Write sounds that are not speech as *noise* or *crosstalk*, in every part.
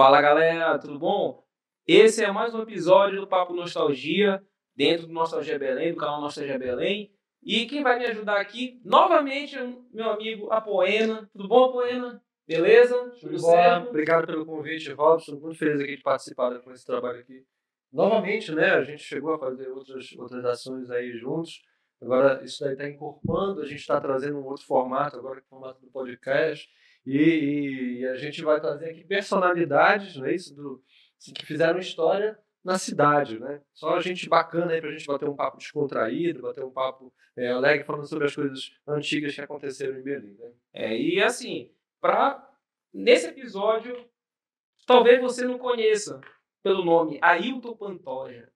Fala galera, tudo bom? Esse é mais um episódio do Papo Nostalgia, dentro do Nostalgia Belém, do canal Nostalgia Belém. E quem vai me ajudar aqui, novamente, é meu amigo Apoena. Tudo bom, Apoena? Beleza? Tudo bom? Obrigado pelo convite, Robson. Muito feliz aqui de participar com esse trabalho aqui. Novamente, né? A gente chegou a fazer outras, outras ações aí juntos. Agora, isso daí está incorporando, a gente está trazendo um outro formato, agora que é o formato do podcast. E, e, a gente vai trazer aqui personalidades, não é isso? Do, que fizeram história na cidade, né? Só gente bacana aí para a gente bater um papo descontraído, bater um papo é, alegre, falando sobre as coisas antigas que aconteceram em Berlim, né? É, e assim, para nesse episódio, talvez você não conheça pelo nome Ailton Pantoja.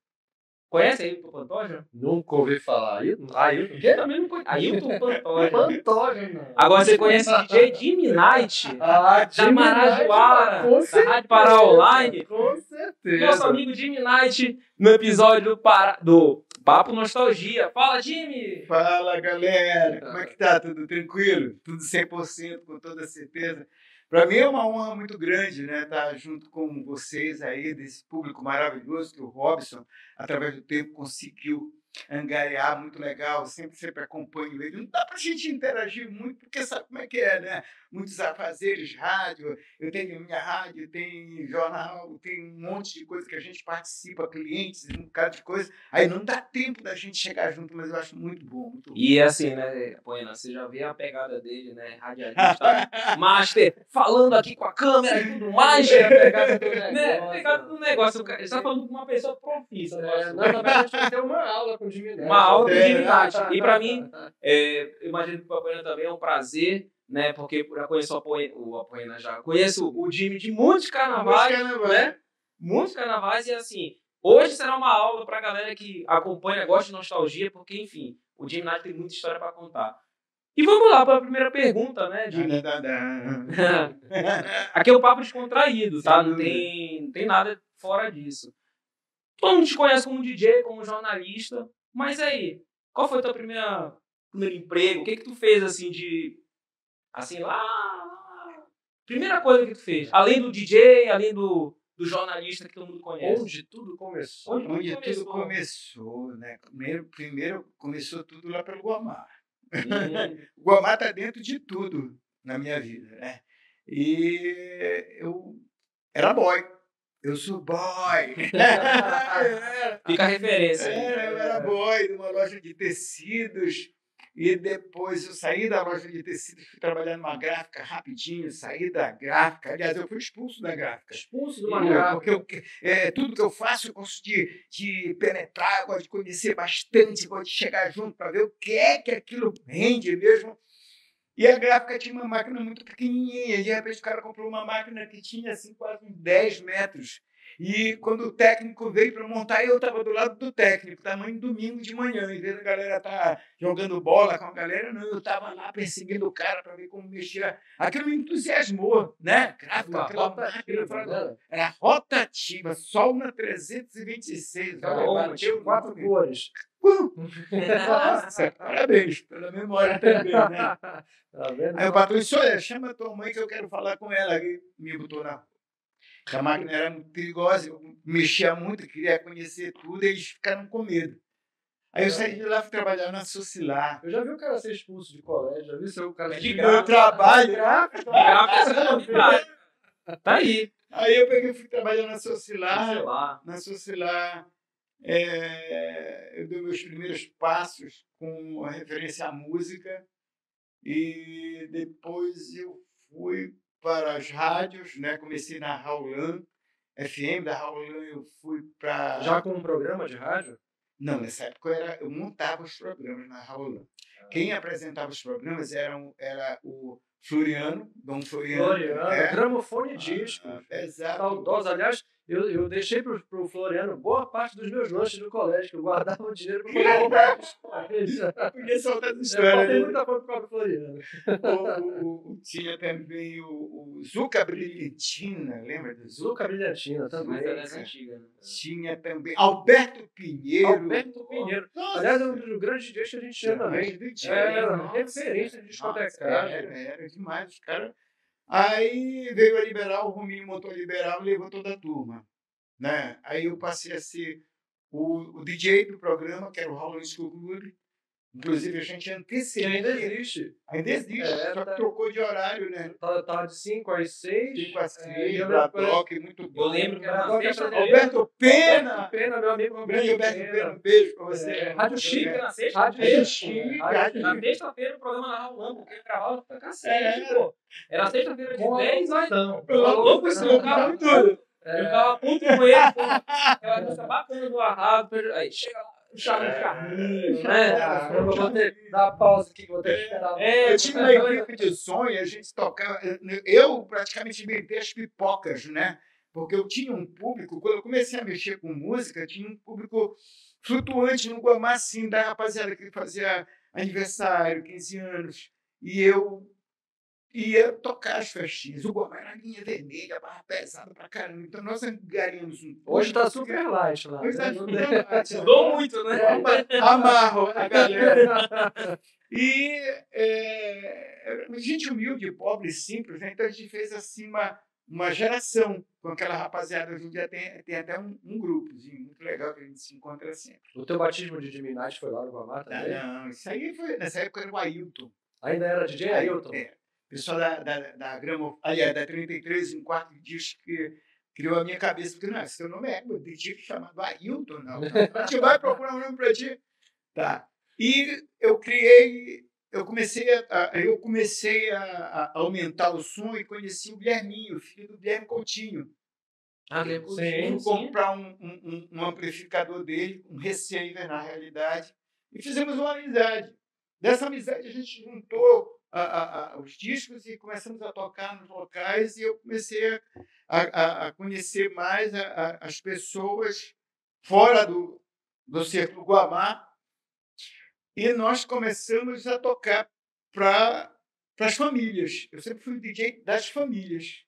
Conhece Ailton Pantoja? Nunca ouvi falar. Ailton? Ailton? Quê? Também não conheço. Ailton Pantoja. Pantoja, não. Agora você conhece o DJ Jimmy Knight? *laughs* Ah, da Marajoara. Com certeza. Rádio Pará Online. Com certeza. Nosso amigo Jimmy Knight no episódio do, para... do Papo Nostalgia. Fala, Jimmy! Fala, galera. Como é que tá? Tudo tranquilo? Tudo 100%, com toda certeza. Para mim é uma honra muito grande, né, estar tá junto com vocês aí, desse público maravilhoso que o Robson, através do tempo, conseguiu angariar, muito legal, sempre, sempre acompanho ele. Não dá para a gente interagir muito, porque sabe como é que é, né? Muitos afazeres, rádio, eu tenho minha rádio, tem jornal, tem um monte de coisa que a gente participa, clientes, um bocado de coisa. Aí não dá tempo da gente chegar junto, mas eu acho muito bom. Muito bom. E assim, né, Poena, você já vê a pegada dele, né? Radialista, master, falando aqui com a câmera e tudo mais. *laughs* É a pegada do negócio. Né? Pegada do negócio. Você está falando com uma pessoa profissa. É, na verdade, a gente vai ter uma aula. Uma É. divindade. E para mim, *laughs* é, eu imagino que para a Poena também é um prazer, né? Porque eu já conheço o Apoena, o Apoena já. Conheço o Jimmy de muitos carnavais, Carnaval. né? Muitos carnavais e assim. Hoje será uma aula para a galera que acompanha, gosta de nostalgia, porque, enfim, o Jimmy tem muita história para contar. E vamos lá para a primeira pergunta, né, Jimmy? *laughs* Aqui é o papo descontraído, tá? Não tem, não tem nada fora disso. Todo mundo te conhece como DJ, como jornalista, mas aí, qual foi o teu primeira, primeiro emprego? O que que tu fez, assim, de... Assim, lá... Primeira coisa que tu fez, além do DJ, além do, do jornalista que todo mundo conhece. Onde tudo começou. Onde Onde começou? tudo começou, né? Primeiro, primeiro começou tudo lá pelo Guamar. *laughs* O Guamar está dentro de tudo na minha vida, né? E eu era boy. Eu sou boy. Era, *laughs* *laughs* Fica a referência. era, eu era boy numa loja de tecidos. E depois eu saí da loja de tecidos, fui trabalhar numa gráfica rapidinho, saí da gráfica. Aliás, eu fui expulso da gráfica. Expulso do É, Magal. Porque eu, é, tudo que eu faço, eu gosto de, de penetrar, gosto de conhecer bastante, gosto de chegar junto para ver o que é que aquilo rende mesmo. E a gráfica tinha uma máquina muito pequenininha, e de repente o cara comprou uma máquina que tinha assim, quase uns 10 metros. E quando o técnico veio para montar, eu estava do lado do técnico, tamanho domingo de manhã. Em vez da galera estar jogando bola com a galera, não, eu estava lá perseguindo o cara para ver como mexia. Aquilo me entusiasmou, né? Gráfica, Uma aquela rotativa, máquina, né? era rotativa, sol na 326. Cara, olha, mas bateu tinha quatro cores. Nossa, parabéns pela memória também, né? *laughs* Tá vendo? Aí o disse, olha, chama a tua mãe que eu quero falar com ela. Aí me botou na. A máquina era muito perigosa, eu mexia muito, queria conhecer tudo, e eles ficaram com medo. Aí eu saí de lá e fui trabalhar na Socilar. Eu já vi o cara ser expulso de colégio, já vi seu cara de Meu trabalho. gráfico. Gráfica, essa é a novidade. Tá aí. Aí eu peguei e fui trabalhar na Socilar. lá. na Socilar, é, eu dei meus primeiros passos com referência à música e depois eu fui para as rádios, né? comecei na Raulan FM, da Raulan eu fui para... Já com um programa de rádio? Não, nessa época eu, era, eu montava os programas na Raulan. Quem apresentava os programas eram, era o Floriano, Dom Floriano. Floriano, é, gramofone disco. Exato. Saudoso. Aliás, eu, eu deixei pro, pro Floriano boa parte dos meus lanches do colégio, que eu guardava o dinheiro para *laughs* poder comprar os colégios. Podia soltar essa Eu história. faltei né? muita coisa pro próprio Floriano. o, o- o- tinha também o, o Zuca Brilhantina, lembra do Zuca? Zuca Brilhantina também. Mas é dessa né? antiga, né? Tinha também Alberto Pinheiro. Alberto Pinheiro. Nossa, Aliás, é um dos grandes DJs que a gente tinha também. do dia, É, referência de discotecagem. Era, era demais. Os caras Aí veio a Liberal, o Rominho montou a Liberal e levou toda a turma. Né? Aí eu passei a ser o, o DJ do programa, que era o Halloween School Club. Inclusive, a gente Que antecedeu. ainda existe. Ainda existe, É, só tá- trocou de horário, né? Tá, tá de 5 às 6. 5 a É, 6, eu Bla lembro- Block, muito bom. Eu lembro que era na Agora sexta que eu Alberto Pena! Pena, meu amigo O grande Roberto Alberto Pena, um beijo pra você. É, Rádio É. na sexta. Rádio. Chique, Rádio Na sexta-feira o programa na Raulão, porque gravava pra É. cacete, pô. Era sexta-feira de Com 10 às então. Eu louco esse. É. Eu ficava puto com ele, pô. Aquela música bacana do Arrado. Aí chega lá, o Charles É. Carlinhos, né? Eu vou ter que dar pausa aqui que eu vou ter que esperar. É, Eu tinha uma equipe de e a gente tocava. Eu praticamente inventei as pipocas, né? Porque eu tinha um público, quando eu comecei a mexer com música, tinha um público flutuante no Guamá, assim, da rapaziada que fazia aniversário, 15 anos. E eu ia tocar as festinhas. O Guamá era linha vermelha, barra pesada pra caramba. Então nós angariamos um. Hoje tá super light lá. Hoje tá né? Não super light. *laughs* Mudou muito, né? Amarro a galera. *laughs* E é, gente humilde, pobre, simples, né? então a gente fez assim uma, uma geração com aquela rapaziada. Hoje em dia tem, tem até um, um grupozinho muito legal que a gente se encontra sempre. O teu batismo de Jimmy Knight foi lá no Guamá Ah, também? não, isso aí foi, nessa época era o Ailton. Ainda era DJ Ailton? É, pessoal da, da, da Grama, aliás, da 33, um quarto disco que criou a minha cabeça, porque não, seu nome é DJ chamado Ailton, não. *laughs* A gente vai procurar um nome para ti. Tá. E eu criei, eu comecei a, eu comecei a, a aumentar o som e conheci o Guilherminho, filho do Guilherme Coutinho. Ah, lembro. Sim, comprar um, um, um- um amplificador dele, um receiver na realidade, e fizemos uma amizade. Dessa amizade a gente juntou a- a- os discos e começamos a tocar nos locais e eu comecei a, conhecer mais as pessoas fora do, do Círculo Guamá e nós começamos a tocar para as famílias. Eu sempre fui DJ das famílias.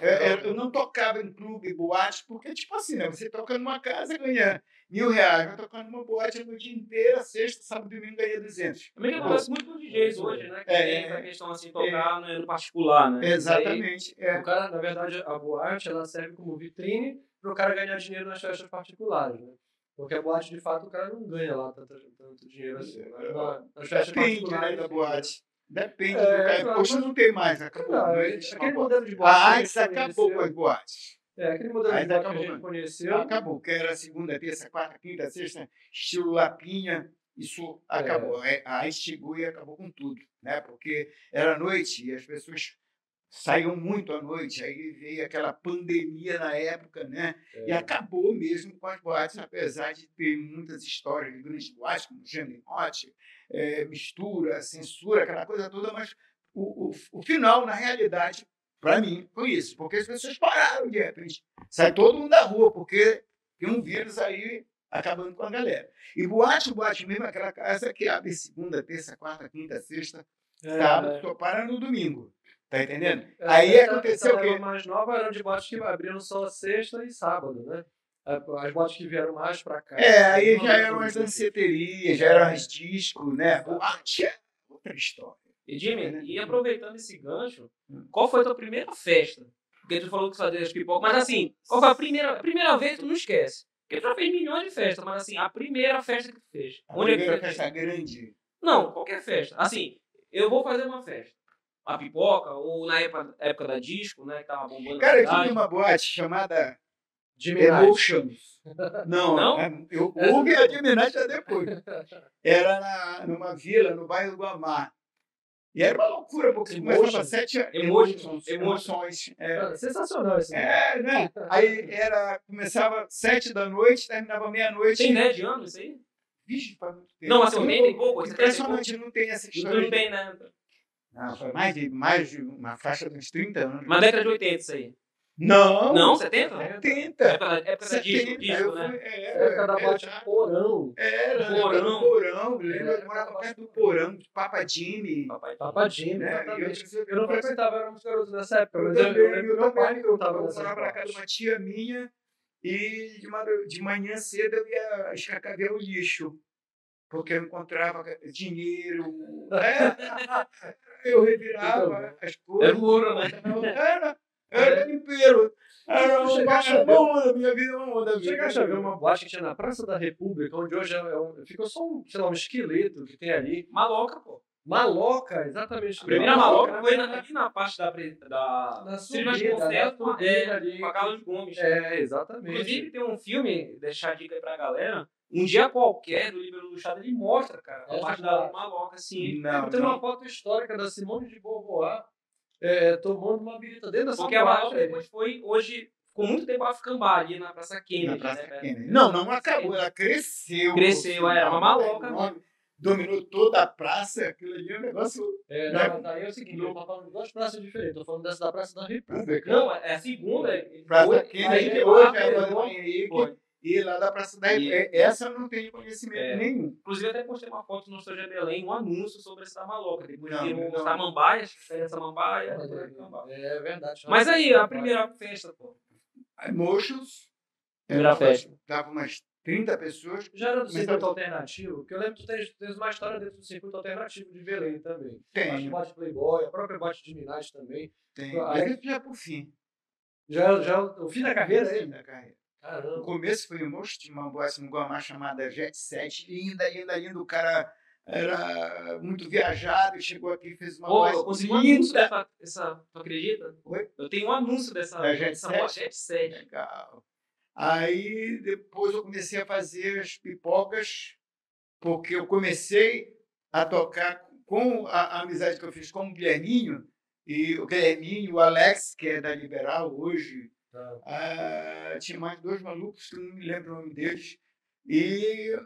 É, é, eu não tocava em clube, boate, porque, tipo assim, né? Você toca numa casa, ganha mil reais. Vai tocar numa boate no dia inteiro, sexta, sábado e domingo, ganha 200. Também que acontece muito com DJs hoje, né? Que É, tem essa questão assim, tocar no, no particular, né? Exatamente. É. O cara, na verdade, a boate ela serve como vitrine para o cara ganhar dinheiro nas festas particulares, né? Porque a boate, de fato, o cara não ganha lá tanto, tanto dinheiro assim. Mas na- nas festas Depende, né, particulares. da boate. Depende É, do cara. mas- não tem mais, acabou. Não, é- aquele modelo de boate. A a AIDS gente acabou com as boates. É, aquele modelo de AIDS boate que a acabou, gente conheceu. Acabou, que era segunda, terça, quarta, quinta, sexta, estilo lapinha, isso acabou. É, A AIDS chegou e acabou com tudo, né? Porque era noite e as pessoas saíam muito à noite, aí veio aquela pandemia na época, né? E É. acabou mesmo com as boates, apesar de ter muitas histórias de grandes boates, como Hot, é, mistura, censura, aquela coisa toda, mas o, o, o final, na realidade, para mim, foi isso, porque as pessoas pararam de repente. Sai todo mundo da rua, porque tem um vírus aí acabando com a galera. E boate, boate mesmo, aquela casa que abre segunda, terça, quarta, quinta, sexta, É, sábado, só para no domingo. Tá entendendo? É, aí aconteceu o quê? mais nova eram de boates que abriram só sexta e sábado, né? As boates que vieram mais pra cá. É, aí já eram eram as danceterias, já eram as discos, né? Boate é outra história. E Jimmy, e aproveitando esse gancho, Hum. qual foi a tua primeira festa? Porque tu falou que fazia as pipocas, mas assim, qual foi a primeira, a primeira vez tu não esquece? Porque tu já fez milhões de festas, mas assim, a primeira festa que tu fez. A Onde é que primeira tu fez? festa grande. Não, qualquer festa. Assim, eu vou fazer uma festa. A pipoca, ou na época, época da disco, né, que tava bombando Cara, eu tinha cidade. uma boate chamada Jimmy Knight. Emotions. Não, Não? é- eu, o que a Jimmy é depois. Era na, numa vila, no bairro do Guamá. E era uma loucura, porque Emotions. começava sete... Emotions. Emotions. Emotions. Emoções. É, Cara, Sensacional nome. é, né? Aí era, começava sete da noite, terminava meia-noite. Tem 10 anos isso aí? Vixe, faz muito tempo. Não, assim, 80 e pouco, 70 pouco. Impressionante, não tem essa história. não tem, né? Não, foi mais de, mais de uma faixa de uns 30 anos. Mas década de 80 isso aí. Não! Não, 70? 70! Época da, época da 70, disco, disco eu né? fui, é, Época da boate exato. Porão. Era, Porão. porão. porão. Lembra? É. Eu morava perto do porão, de Papa Jimmy. Papai. Papa Jimmy, Né? E exatamente. outros- Eu não frequentava, eu era muito garoto nessa época, Eu mas eu, também, eu lembro que eu meu pai me contava Eu dessas morava na casa de uma tia minha e de, madru- de manhã cedo eu ia escacavear o lixo. Porque eu encontrava dinheiro. *laughs* É, eu revirava as coisas. Era ouro, né? Era, era tempero. Era uma Chegaste a ver- uma onda, minha vida é uma onda. Chegaste a ver uma boate que tinha na Praça da República, onde hoje é um, ficou só um, sei lá, um esqueleto que tem ali. Maloca, pô. Maloca, exatamente. A primeira maloca foi na, ali na parte da. da Na subida, Conserva, na subida é, ali. com a Carlos Gomes. É, exatamente. Inclusive, tem um filme, deixar a dica aí pra galera. Um dia qualquer do Líbero Luxado, ele mostra, cara, a parte da maloca, assim. Não, tem não. uma foto histórica da Simone de Beauvoir é, tomando uma birita dentro dessa Porque a maloca depois foi, hoje, ficou muito tempo a ficambar ali na Praça Kennedy, Na Praça né? Kennedy. Não, não acabou, ela cresceu. Cresceu, é, uma maloca Enorme, Dominou toda a praça, aquilo ali é um negócio. É, Né? não, mas aí é o seguinte, eu tô falando de duas praças diferentes. Tô falando dessa da Praça da República. Não, é a segunda. Praça Kennedy, aí que ele hoje é a foi. E lá da Praça da E- República. Essa eu não tenho conhecimento É. nenhum. Inclusive, até postei uma foto no Nostalgia Belém, um anúncio sobre essa maloca. Depois Não, viram não. samambaias, essa samambaia. depois samambaia. É verdade. Mas aí, a primeira festa, pô. Mochos. Primeira era- festa. Dava umas 30 pessoas. Já era do circuito alternativo, porque eu lembro que tu tens, tens uma história dentro do circuito alternativo de Belém também. Acho que Tem, bate Playboy, a própria bate de Minas também. tem. Aí- Mas já por fim. Já, já o fim da carreira Fim aí? da carreira. No Caramba. começo foi um moço, tinha uma boate no Guamá chamada Jet Set, linda, linda, linda. O cara era muito viajado e chegou aqui e fez uma Pô, boate eu consegui um anúncio dessa. Essa, tu acredita? Oi? Eu tenho um anúncio dessa. Da Jet dessa Set? boate, Jet Set. Legal. Aí depois eu comecei a fazer as pipocas, porque eu comecei a tocar com a, a amizade que eu fiz com o Guilherminho, e o Guilherminho, o Alex, que é da Liberal hoje, Tá. ah, tinha mais dois malucos, não me lembro o nome deles. E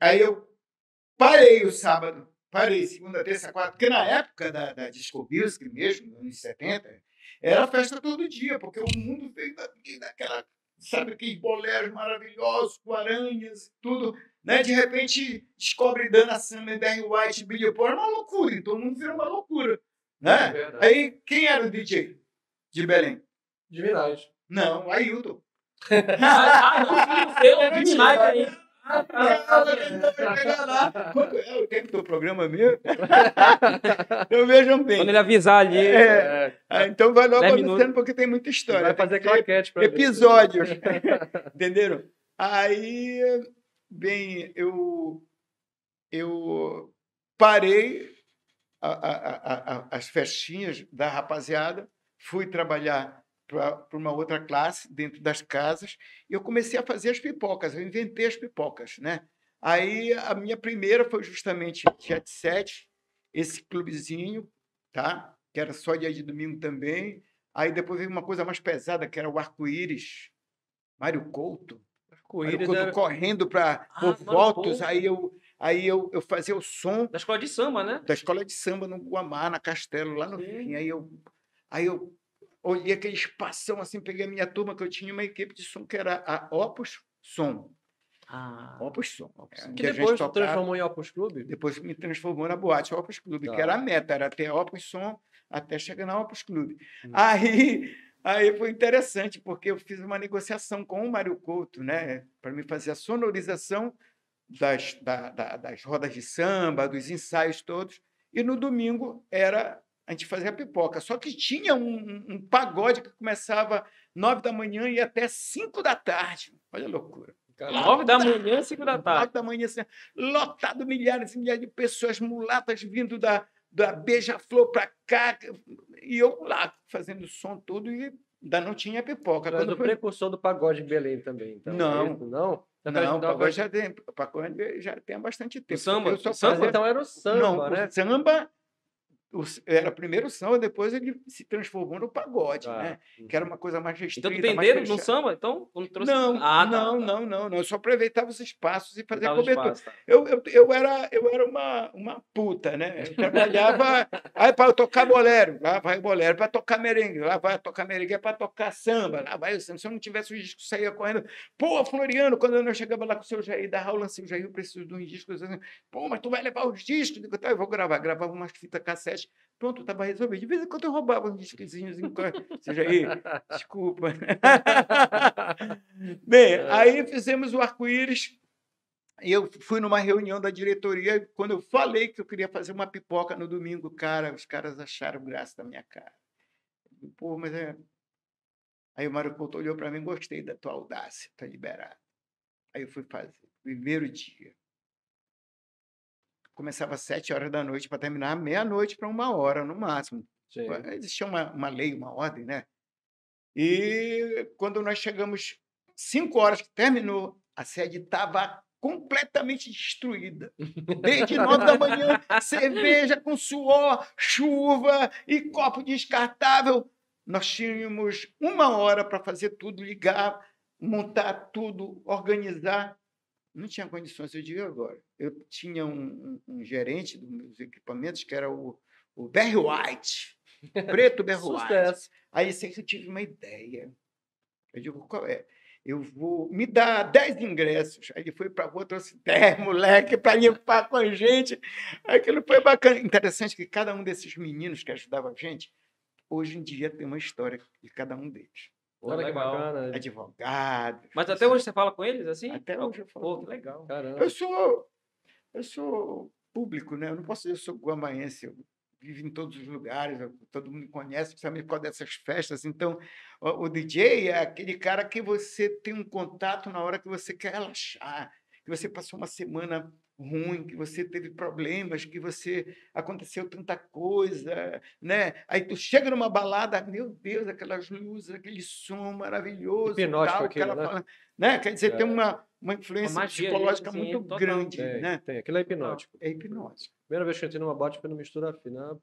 aí eu parei o sábado, parei segunda, terça, quarta, porque na época da, da Disco Music mesmo, nos anos 70, era festa todo dia, porque o mundo veio da- daquela, sabe, aqueles boleros maravilhosos, com aranhas e tudo. Né? De repente descobre Dana Summer, Barry White, Billy Paul, era uma loucura, então o mundo virou uma loucura. É Né? verdade. Aí quem era o DJ de Belém? De Minas. Não, Ailton. *laughs* Ah, não, filho seu, de Midnight aí. Ah, Quanto é o tempo do programa mesmo? então vejam bem. Quando ele avisar ali. É. Ah, então vai logo minutos. porque tem muita história. Vai Tem fazer claquete pra episódios. *laughs* Entenderam? Aí, bem, eu, eu parei a- a- a- a- as festinhas da rapaziada, fui trabalhar para uma outra classe dentro das casas e eu comecei a fazer as pipocas, eu inventei as pipocas, né? Aí a minha primeira foi justamente Jet Set, esse clubezinho, tá? Que era só dia de domingo também. Aí depois veio uma coisa mais pesada, que era o arco-íris. Mário Couto. Mário Corrida Couto correndo para Ah, votos. Aí eu, aí eu, eu fazia o som Da escola de samba, né? da escola de samba no Guamá, na Castelo, lá no Sim. fim. Aí eu, aí eu olhei aquele espação assim, peguei a minha turma, que eu tinha uma equipe de som que era a Opus Som. Ah. Opus Som. Opus Som, Que que depois tocava. transformou em Opus Clube? Depois me transformou na boate Opus Clube, Tá. que era a meta, era ter Opus Som até chegar na Opus Clube. Hum. Aí, aí foi interessante, porque eu fiz uma negociação com o Mário Couto, né, para me fazer a sonorização das, da- da- das rodas de samba, dos ensaios todos, e no domingo era a gente fazia pipoca. Só que tinha um, um- pagode que começava nove da manhã e ia até cinco da tarde. Olha a loucura. Nove da manhã, cinco da tarde. Nove da manhã, assim, lotado, milhares e milhares de pessoas mulatas vindo da, da Beija-Flor para cá, e eu lá fazendo som tudo e ainda não tinha pipoca. Quando o foi- precursor do pagode em Belém também. Então, Não. é isso? Não? Já Não, o pagode já tem, o pagode já tem bastante tempo. samba? Eu só O samba? fazia- Então era o samba, não, né? o samba o era primeiro o samba, depois ele se transformou no pagode, Ah, né? Que era uma coisa mais restrita. Então tem mais dedo no samba? Então, quando trouxe. Não, Ah, tá, não, tá. não, não, não. Eu só aproveitava os espaços e fazia cobertura. espaço, tá. Eu, eu, eu era, eu era uma, uma puta, né? Eu trabalhava. *laughs* aí para tocar bolero, lá vai o bolero. Para tocar merengue, lá vai tocar merengue. Para tocar samba, lá vai o samba. Se eu não tivesse os discos, saía correndo. Pô, Floriano, quando eu chegava lá com o seu Jair da Raul, assim, o Jair, eu preciso de uns discos. Pô, mas tu vai levar os discos? Eu digo, tá, eu vou gravar. Gravava umas fitas cassete. Pronto, estava resolvido. De vez em quando eu roubava uns disquezinhos. em Seu Jair, desculpa. *laughs* Bem, aí fizemos o arco-íris. E eu fui numa reunião da diretoria, quando eu falei que eu queria fazer uma pipoca no domingo, cara, os caras acharam graça da minha cara. Pô, mas é. Aí o Mário Couto olhou para mim, gostei da tua audácia, tá liberado. Aí eu fui fazer, primeiro dia. Começava às sete horas da noite para terminar meia-noite para uma hora no máximo. Sim. Existia uma, uma lei, uma ordem, né? E quando nós chegamos cinco horas que terminou, a sede estava completamente destruída. Desde *laughs* nove da manhã, cerveja com suor, chuva e copo descartável. Nós tínhamos uma hora para fazer tudo, ligar, montar tudo, organizar. Não tinha condições, eu digo agora. Eu tinha um, um, um gerente dos meus equipamentos, que era o, o Barry White, *laughs* preto Barry White. Aí sei que eu tive uma ideia. Eu digo, qual é? Eu vou me dar 10 ingressos. Aí ele foi para a rua, trouxe *laughs* 10 moleque para limpar com a gente. Aquilo foi bacana. Interessante que cada um desses meninos que ajudavam a gente, hoje em dia tem uma história de cada um deles. Olha que bacana. Advogado. Mas até hoje você fala com eles assim? Até hoje eu falo. Pô, que legal. Caramba. Eu sou, eu sou público, né? Eu não posso dizer que eu sou guambaense. Eu vivo em todos os lugares, eu- todo mundo me conhece, principalmente por causa dessas festas. Então, o, o DJ é aquele cara que você tem um contato na hora que você quer relaxar, que você passou uma semana ruim, que você teve problemas, que você aconteceu tanta coisa, né? Aí tu chega numa balada, meu Deus, aquelas luzes, aquele som maravilhoso, Hipnótico tal, o aquilo, né? fala, né? Quer dizer, tem É. uma, uma influência ali, psicológica assim, muito grande, Tem, né? tem. Aquilo é hipnótico. É hipnótico. Primeira vez que eu entrei numa boate foi no Mistura Fina.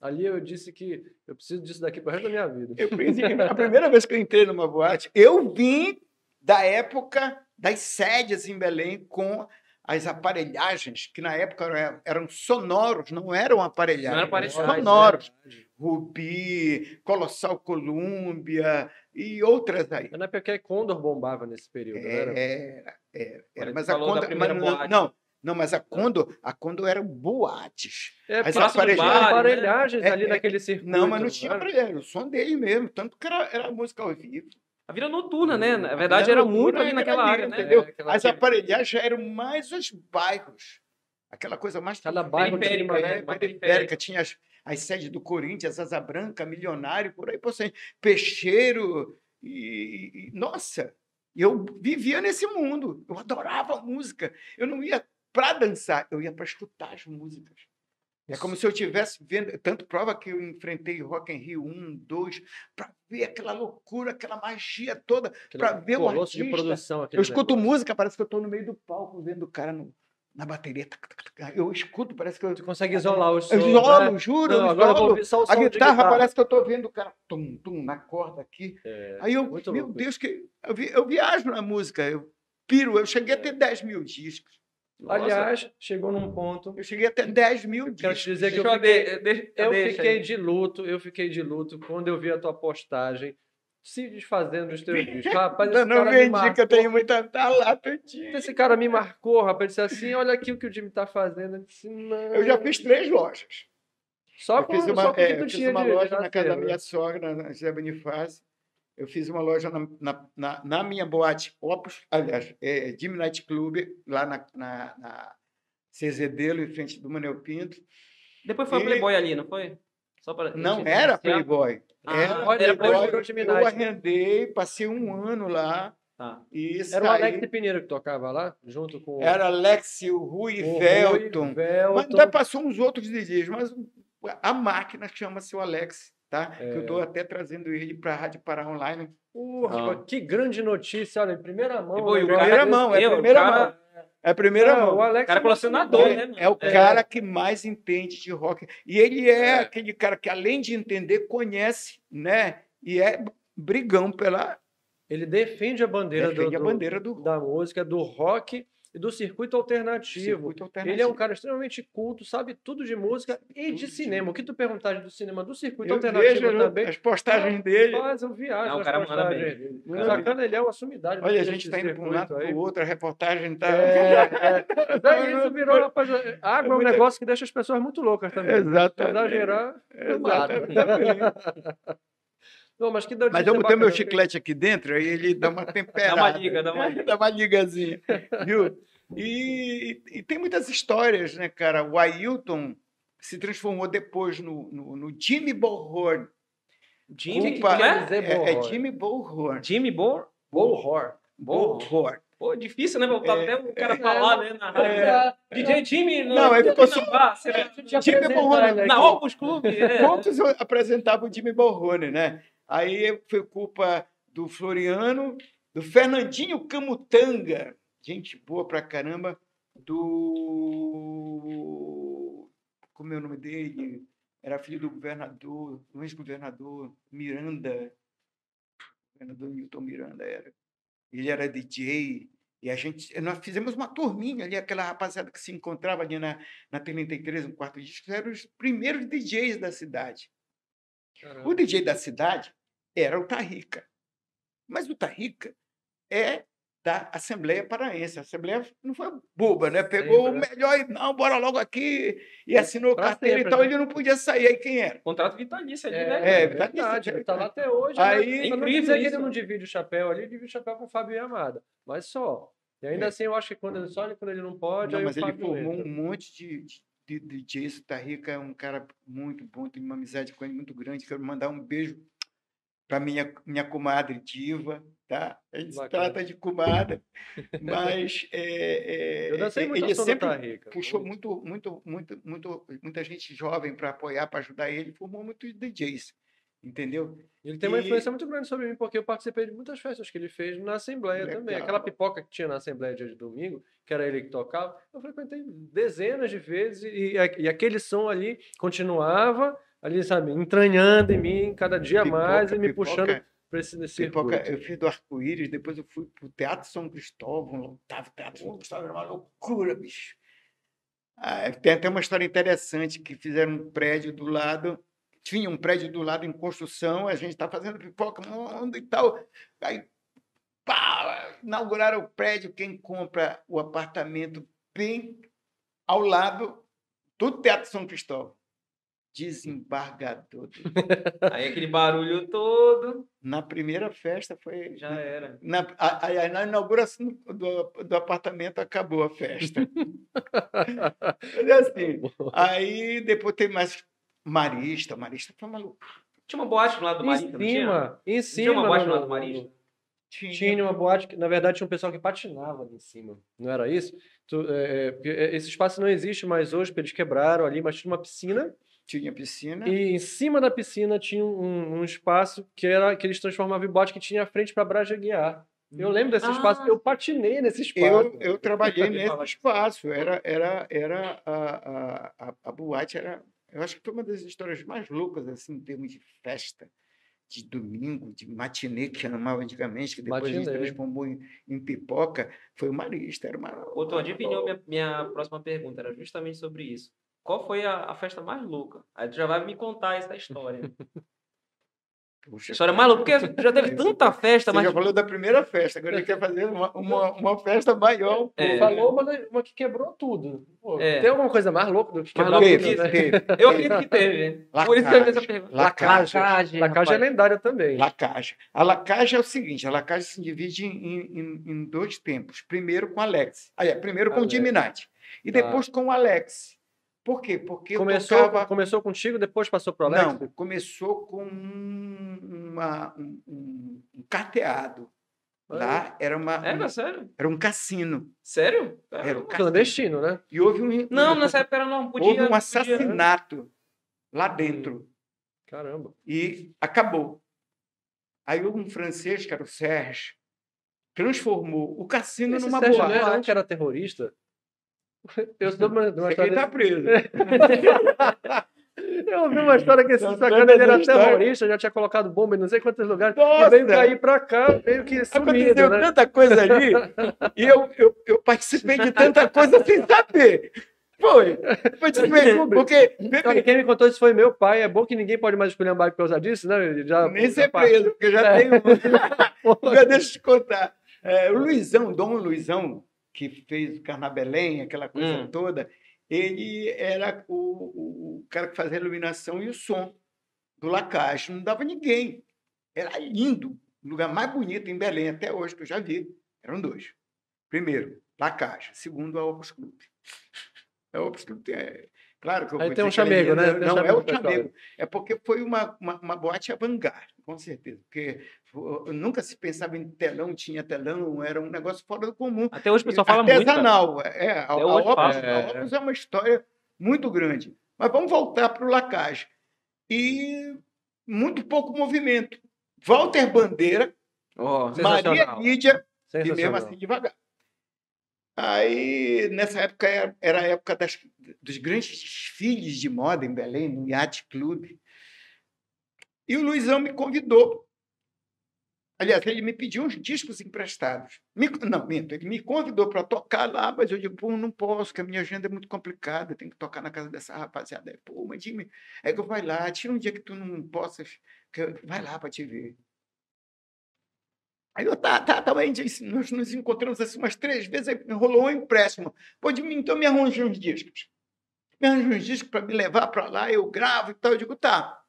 Ali eu disse que eu preciso disso daqui pro resto da minha vida. Eu, *laughs* a primeira vez que eu entrei numa boate, eu vim da época das sedes em Belém com as aparelhagens, que na época eram, sonoros, não eram aparelhagens, Não eram aparelhagens, eram sonoros. Rubi, Colossal Colômbia e outras aí. Mas não é porque a Condor bombava nesse período, né? Era- Era, era, era. Quando Mas a Condor, mas não, não, não, mas a Condor, a Condor eram boates. É, As do aparelhagens- Bar, né? aparelhagens É, ali é, naquele circuito. Não, mas não tinha era? aparelhagem, o som dele mesmo, tanto que era, era música ao vivo. A vida noturna, né? Na A verdade, era muito ali naquela área, né? Entendeu? É, aquela- As aparelhagens já eram mais os bairros. Aquela coisa mais Cada bairro Periférica, né? é, mais periférica. Tinha as, as sedes do Corinthians, Asa Branca, Milionário, por aí por cima. Peixeiro. E, e- nossa, eu vivia nesse mundo. Eu adorava música. Eu não ia para dançar, eu ia para escutar as músicas. É como se eu estivesse vendo, tanto prova que eu enfrentei Rock in Rio 1, 2, para ver aquela loucura, aquela magia toda, pra ver o colosso de artista. produção. eu escuto negócio. música, parece que eu estou no meio do palco vendo o cara no- na bateria. Eu escuto, parece que eu. Tu consegue isolar os Eu sons, isolo, né? juro, Não, eu eu isolo. o A guitarra, guitarra. parece que eu estou vendo o cara tum, tum, na corda aqui. É, Aí eu, meu louco Deus, que eu, vi- eu viajo na música, eu piro. Eu cheguei a É. ter 10 mil discos. Aliás, chegou num ponto. Eu cheguei a ter 10 mil Quero te discos. dizer que eu Deixa eu fiquei, de- eu deixa fiquei de luto, eu fiquei de luto quando eu vi a tua postagem se desfazendo dos teus *laughs* discos. Rapaz, Eu esse não cara me vendi, marcou. que eu tenho muita. Tá lá. Esse cara me marcou, rapaz. Disse assim: olha aqui o que o Jimmy tá fazendo. Eu disse, não. Eu já fiz três lojas. Só eu com, fiz só uma, com que é, tu eu fiz tinha uma loja na casa da acervo. minha sogra, na José Bonifácio. Eu fiz uma loja na, na, na, na minha boate Opus, aliás, é, Jimmy Night Club, lá na, na, na CZDelo, em frente do Manel Pinto. Depois foi E- a Playboy ali, não foi? Só pra Não era. Playboy. Ah, era olha, depois Playboy. Eu arrendei, passei um ano lá Tá. e Era o. Alex Pinheiro que tocava lá, junto com Era Alex, o Rui o Rui, Velton. Mas Velton. ainda passou uns outros DJs, mas a máquina chama-se o Alex, tá? Que eu É. estou até trazendo ele para a Rádio Pará Online. Uh, Ah. que grande notícia, olha, em primeira mão. Né, Primeira mão, é eu, o primeira cara- mão. É a primeira Não, mão. o Alex cara é é colecionador, né, mano? É o É. cara que mais entende de rock. E ele é, É. aquele cara que, além de entender, conhece, né? E é brigão pela. Ele defende a bandeira, do, defende a do- bandeira do da música, do rock e do circuito alternativo. circuito alternativo. Ele é um cara extremamente culto, sabe tudo de música e Tudo de de cinema. O que tu perguntaste do cinema, do circuito Eu alternativo vejo também. as postagens dele. Faz, eu viajo Não, o cara manda bem. Sacana, ele é uma sumidade. Olha, a gente está indo para um lado aí. para o outro, a reportagem está. É, *laughs* é. Daí isso virou, rapaz, água é um negócio que deixa as pessoas muito loucas também. Exatamente. Exagerar. Exatamente. *laughs* Não, mas que Mas eu botei meu chiclete aqui dentro, aí ele dá uma temperada. Dá uma liga, dá uma. *laughs* Dá uma ligazinha. Viu? E, e, tem muitas histórias, né, cara? O Ailton se transformou depois no, no, no Jimmy Bullhorn. Jimmy, como é? É, é. Jimmy Bullhorn. Jimmy Bor? Bullhorn. Bullhorn. Pô, difícil, né? Voltar É, até o cara é, falar, né? Na rádio. É. DJ Jimmy. No, Não, aí ficou só- Jimmy Bullhorn. aqui. na Opus Clube. É. Eu apresentava o Jimmy Bullhorn, né? Aí foi culpa do Floriano, do Fernandinho Camutanga, gente boa pra caramba, do. Como é o nome dele? Era filho do governador, do ex-governador Miranda. O governador Milton Miranda era. Ele era DJ. E a gente, nós fizemos uma turminha ali, aquela rapaziada que se encontrava ali na, na 33, no quarto disco, eram os primeiros DJs da cidade. Caramba. O DJ da cidade era o Tarrica. Mas o Tarrica é da Assembleia Paraense. A Assembleia não foi boba, né? Pegou né? o melhor e não, bora logo aqui e assinou Pra carteira sempre, e tal. né? Ele não podia sair. Aí quem era? Contrato vitalício ali, É, né? É, é tá verdade, ele tá lá até hoje. Aí- né? É incrível que ele não divide o chapéu ali, ele divide o chapéu com o Fábio Yamada. Mas só. E ainda É. assim, eu acho que quando, só quando ele não pode, Não, aí mas o ele formou entra. um monte de, de, de DJs. O Tarrica é um cara muito bom, tenho uma amizade com ele muito grande. Quero mandar um beijo para minha, minha comadre Diva, tá? A gente Bacana. trata de comadre, mas *laughs* é, é, Eu dancei muito ele sempre Tarrica. puxou muito, muito, muito, muito, muita gente jovem para apoiar, para ajudar ele, formou muitos DJs, entendeu? Ele tem uma E- influência muito grande sobre mim, porque eu participei de muitas festas que ele fez na Assembleia também. Legal. Aquela pipoca que tinha na Assembleia dia de domingo, que era ele que tocava, eu frequentei dezenas de vezes e, e aquele som ali continuava ali, sabe, entranhando em mim cada dia mais e me puxando para esse nesse Pipoca, eu fiz do arco-íris, depois eu fui pro Teatro São Cristóvão, lotava o Teatro São Cristóvão, era uma loucura, bicho. Ah, tem até uma história interessante, que fizeram um prédio do lado, tinha um prédio do lado em construção, a gente está fazendo pipoca, mundo e tal, aí, pá, inauguraram o prédio, quem compra o apartamento bem ao lado do Teatro São Cristóvão? Desembargador. *laughs* Aí aquele barulho todo, Na primeira festa foi já era. Na, a, a- na inauguração do, do apartamento acabou a festa. *laughs* É assim, aí depois tem mais Marista. Marista foi maluco. Tinha uma boate do lado do Em Marista, não tinha? cima, em cima. Tinha uma boate no- do lado do no- Marista? Tinha, Tinha uma boate que, na verdade, tinha um pessoal que patinava ali em cima. Não era isso? Tu, é, é, esse espaço não existe mais hoje, porque eles quebraram ali, mas tinha uma piscina. Tinha piscina. E em cima da piscina tinha um, um espaço que era que eles transformavam em boate que tinha a frente para Braja Guiar. Eu lembro desse Ah. espaço, eu patinei nesse espaço. Eu, eu trabalhei *laughs* nesse espaço. Era, era, era a, a, a, a boate era. Eu acho que foi uma das histórias mais loucas assim, em termos de festa, de domingo, de matinê que chamava antigamente, que depois a gente Matinê. transformou em, em pipoca. Foi o Marista. Era uma, Ô, Tom, adivinhou minha, minha próxima pergunta, era justamente sobre isso. Qual foi a, a festa mais louca? Aí tu já vai me contar essa história. *laughs* Puxa, história mais louca, porque já teve *laughs* tanta festa, Você mas já falou da primeira festa, agora ele quer fazer uma, uma, uma festa maior. É. Falou uma, uma que quebrou tudo. Pô, É. Tem alguma coisa mais louca do que louca tudo? que né? Teve, *laughs* eu acredito que teve. Por isso que eu fiz essa pergunta. Lacage. Lacage, Lacage é lendária também. Lacage. A Lacage é o seguinte: a Lacage se divide em, em, em dois tempos. Primeiro com Alex. Ah, é, primeiro com o Alex. Diminati. E depois com o Alex. Por quê? Porque Começou, tocava... começou contigo, depois passou pro Alex? Não, começou com um- uma, um, um- um carteado. Lá era, uma, É, um- sério? era um cassino. Sério? Era um cassino. Clandestino, né? E houve um, Não, nessa época era não podia. houve um podia. assassinato lá dentro. Caramba. e acabou. Aí um francês, que era o Serge, transformou o cassino Esse numa Sérgio não era boate. que era terrorista? Eu soube uma, uma história tá preso. *laughs* Eu ouvi uma história que esse Tá sacana vendo ele era terrorista, já tinha colocado bomba em não sei quantos lugares. Nossa! E veio cair pra cá, veio que sumido, Aconteceu né? tanta coisa ali e eu, eu, eu participei de tanta coisa sem saber. Foi. Participei, porque Olha, quem me contou isso foi meu pai. É bom que ninguém pode mais escolher um por causa disso, né? Já, nem ser preso, porque eu já É. tenho. *laughs* Já deixa eu te contar. É, o Luizão, Dom Luizão, que fez o Carnabelém, aquela coisa Hum. toda, ele era o, o- cara que fazia a iluminação e o som do Lacage. Não dava ninguém. Era lindo. O lugar mais bonito em Belém até hoje, que eu já vi. Eram dois. Primeiro, Lacage. Segundo a Opus Club. A Opus Club é, Claro que eu Aí vou tem um é chamego, né? Tem um Não, é o chamego. É porque foi uma, uma, uma boate avant-garde, com certeza. Porque uh, nunca se pensava em telão, tinha telão, era um negócio fora do comum. Até hoje o pessoal fala muito. cara. Artesanal. É, a, a, Até hoje Opus, fala. a Opus é uma história muito grande. Mas vamos voltar para o Lacage. E muito pouco movimento. Walter Bandeira, Ó, Maria. Lídia e mesmo assim devagar. Aí, nessa época, era era a época das, dos grandes desfiles de moda em Belém, no Yacht Club. E o Luizão me convidou. Aliás, ele me pediu uns discos emprestados. Me- não, minto, ele me convidou para tocar lá, mas eu digo, pô, não posso, porque a minha agenda é muito complicada, tenho que tocar na casa dessa rapaziada. Aí, Pô, mas Jimmy, é que eu vai lá, tira um dia que tu não possas, que eu- vai lá para te ver. Aí eu, tá, tá, tá, aí nós nos encontramos assim umas três vezes, aí rolou um empréstimo. Pô, mim, então me arranja uns discos. Me arranja uns discos para me levar para lá, eu gravo e tal. Eu digo, tá.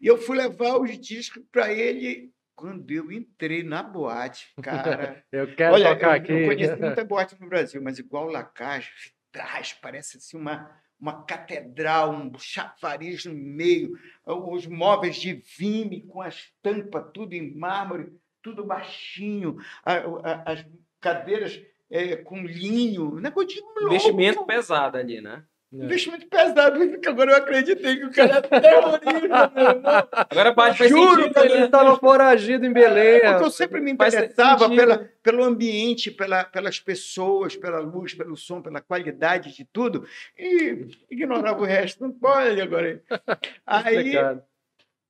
E eu fui levar os discos para ele quando eu entrei na boate, cara. *laughs* Eu quero Olha, tocar eu, aqui. eu conheço muita *laughs* boate no Brasil, mas igual Lacage, traz, parece assim uma, uma catedral, um chafariz no meio, os móveis de vime com as tampas, tudo em mármore, tudo baixinho, a- a- as cadeiras eh, com linho, um negócio de louco. investimento pesado ali, né? Investimento pesado, que agora eu acreditei que o cara é terrorista, meu irmão. Agora faz Juro que né? Ele estava foragido em Belém. Porque eu sempre me interessava pela, pelo ambiente, pela, pelas pessoas, pela luz, pelo som, pela qualidade de tudo, e ignorava o resto. Não pode agora. *laughs* Aí, Explicado.